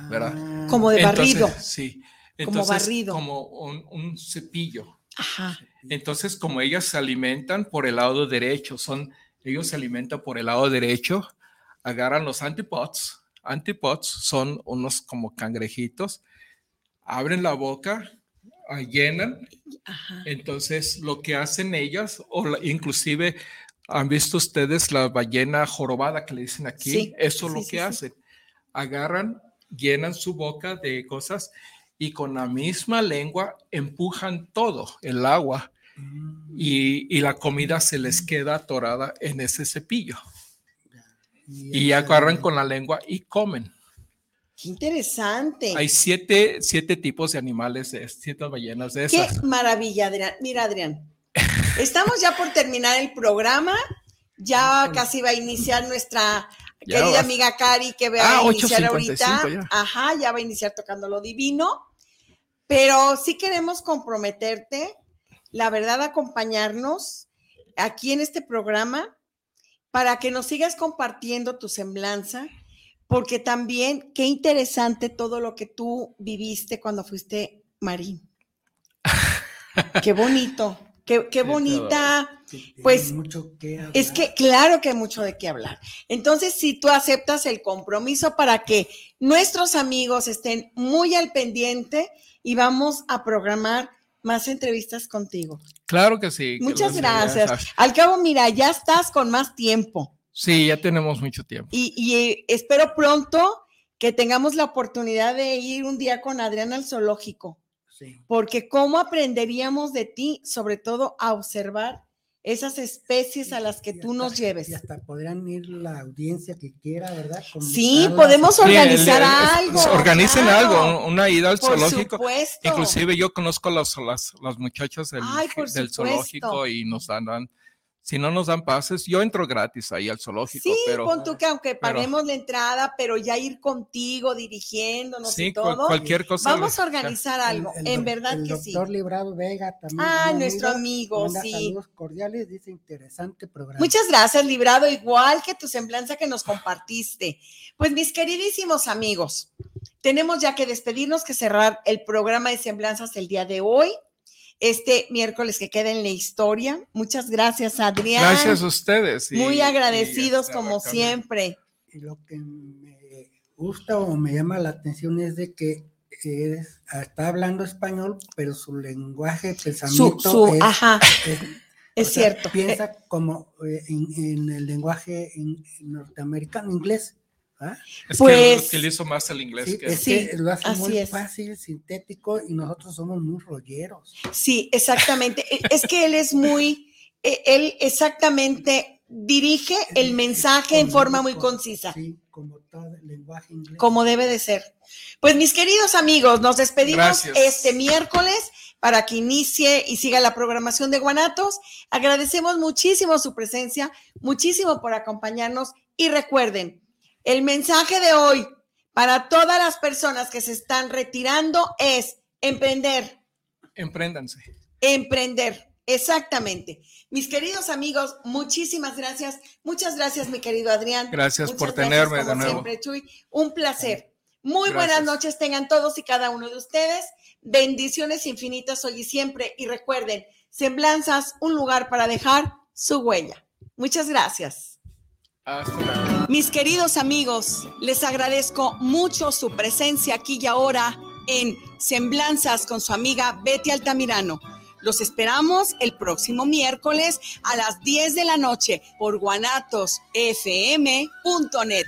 ¿verdad? Como de barrido. sí. como barrido. Como un, cepillo. Ajá. Entonces, como ellas se alimentan por el lado derecho, son, ellos se alimentan por el lado derecho, agarran los antipods, Antipods son unos como cangrejitos, abren la boca, ah, llenan, entonces lo que hacen ellas, o inclusive han visto ustedes la ballena jorobada que le dicen aquí, eso es lo que hacen, agarran, llenan su boca de cosas y con la misma lengua empujan todo el agua. Mm. y, y la comida se les queda atorada en ese cepillo y agarran con la lengua y comen. Qué interesante. Hay siete, siete tipos de animales, siete ballenas de esas. Qué maravilla, Adrián. Mira, Adrián, *laughs* estamos ya por terminar el programa. Ya casi va a iniciar nuestra querida amiga Cari, que va a ah, iniciar ahorita. Ajá, ya va a iniciar tocando lo divino. Pero sí queremos comprometerte, la verdad, acompañarnos aquí en este programa para que nos sigas compartiendo tu semblanza, porque también qué interesante todo lo que tú viviste cuando fuiste marín. *laughs* qué bonito, qué, bonita. Pues es que claro que hay mucho de qué hablar. Entonces, si tú aceptas el compromiso para que nuestros amigos estén muy al pendiente y vamos a programar más entrevistas contigo. Claro que sí. Muchas gracias. Al cabo, mira, ya estás con más tiempo. Sí, ya tenemos mucho tiempo. Y, eh, espero pronto que tengamos la oportunidad de ir un día con Adrián al zoológico. Sí. Porque cómo aprenderíamos de ti, sobre todo a observar esas especies a las que tú nos lleves. Y hasta podrían ir la audiencia que quiera, ¿verdad? sí, podemos organizar algo. organicen algo, una ida al Por zoológico. Supuesto. Inclusive yo conozco las, las, las muchachas del, del zoológico y nos dan si no nos dan pases, yo entro gratis ahí al zoológico. Sí, pero, pon tú que aunque paguemos la entrada, pero ya ir contigo, dirigiéndonos y todo. cualquier cosa. Vamos a organizar algo, en verdad que sí. El doctor Librado Vega también. Ah, nuestro amigo, sí. Saludos cordiales, dice interesante programa. Muchas gracias, Librado, igual que tu semblanza que nos compartiste. Pues mis queridísimos amigos, tenemos ya que despedirnos, que cerrar el programa de semblanzas el día de hoy este miércoles que queda en la historia. Muchas gracias, Adrián. Gracias a ustedes. Muy agradecidos como siempre. Y lo que me gusta o me llama la atención es de que está hablando español, pero su lenguaje, pensamiento es, ajá, es, cierto. Piensa como eh, en, el lenguaje norteamericano, inglés. ¿Ah? Es pues, que utilizo más el inglés que, sí, lo hace muy fácil, sintético y nosotros somos muy rolleros. Sí, exactamente. E, es que él es muy, e, él exactamente dirige el mensaje en forma muy concisa. Sí, como todo el lenguaje inglés. Como debe de ser. Pues mis queridos amigos, nos despedimos este miércoles para que inicie y siga la programación de Guanatos. Agradecemos muchísimo su presencia, muchísimo por acompañarnos y recuerden, el mensaje de hoy para todas las personas que se están retirando es emprender. Empréndanse. Emprender. Exactamente. Mis queridos amigos, muchísimas gracias. Muchas gracias, mi querido Adrián. Gracias por tenerme de nuevo. Siempre, Chuy. Un placer. Muy buenas noches tengan todos y cada uno de ustedes. Bendiciones infinitas hoy y siempre. Y recuerden, Semblanzas, un lugar para dejar su huella. Muchas gracias. Mis queridos amigos, les agradezco mucho su presencia aquí y ahora en Semblanzas con su amiga Betty Altamirano. Los esperamos el próximo miércoles a las 10 de la noche por guanatosfm.net.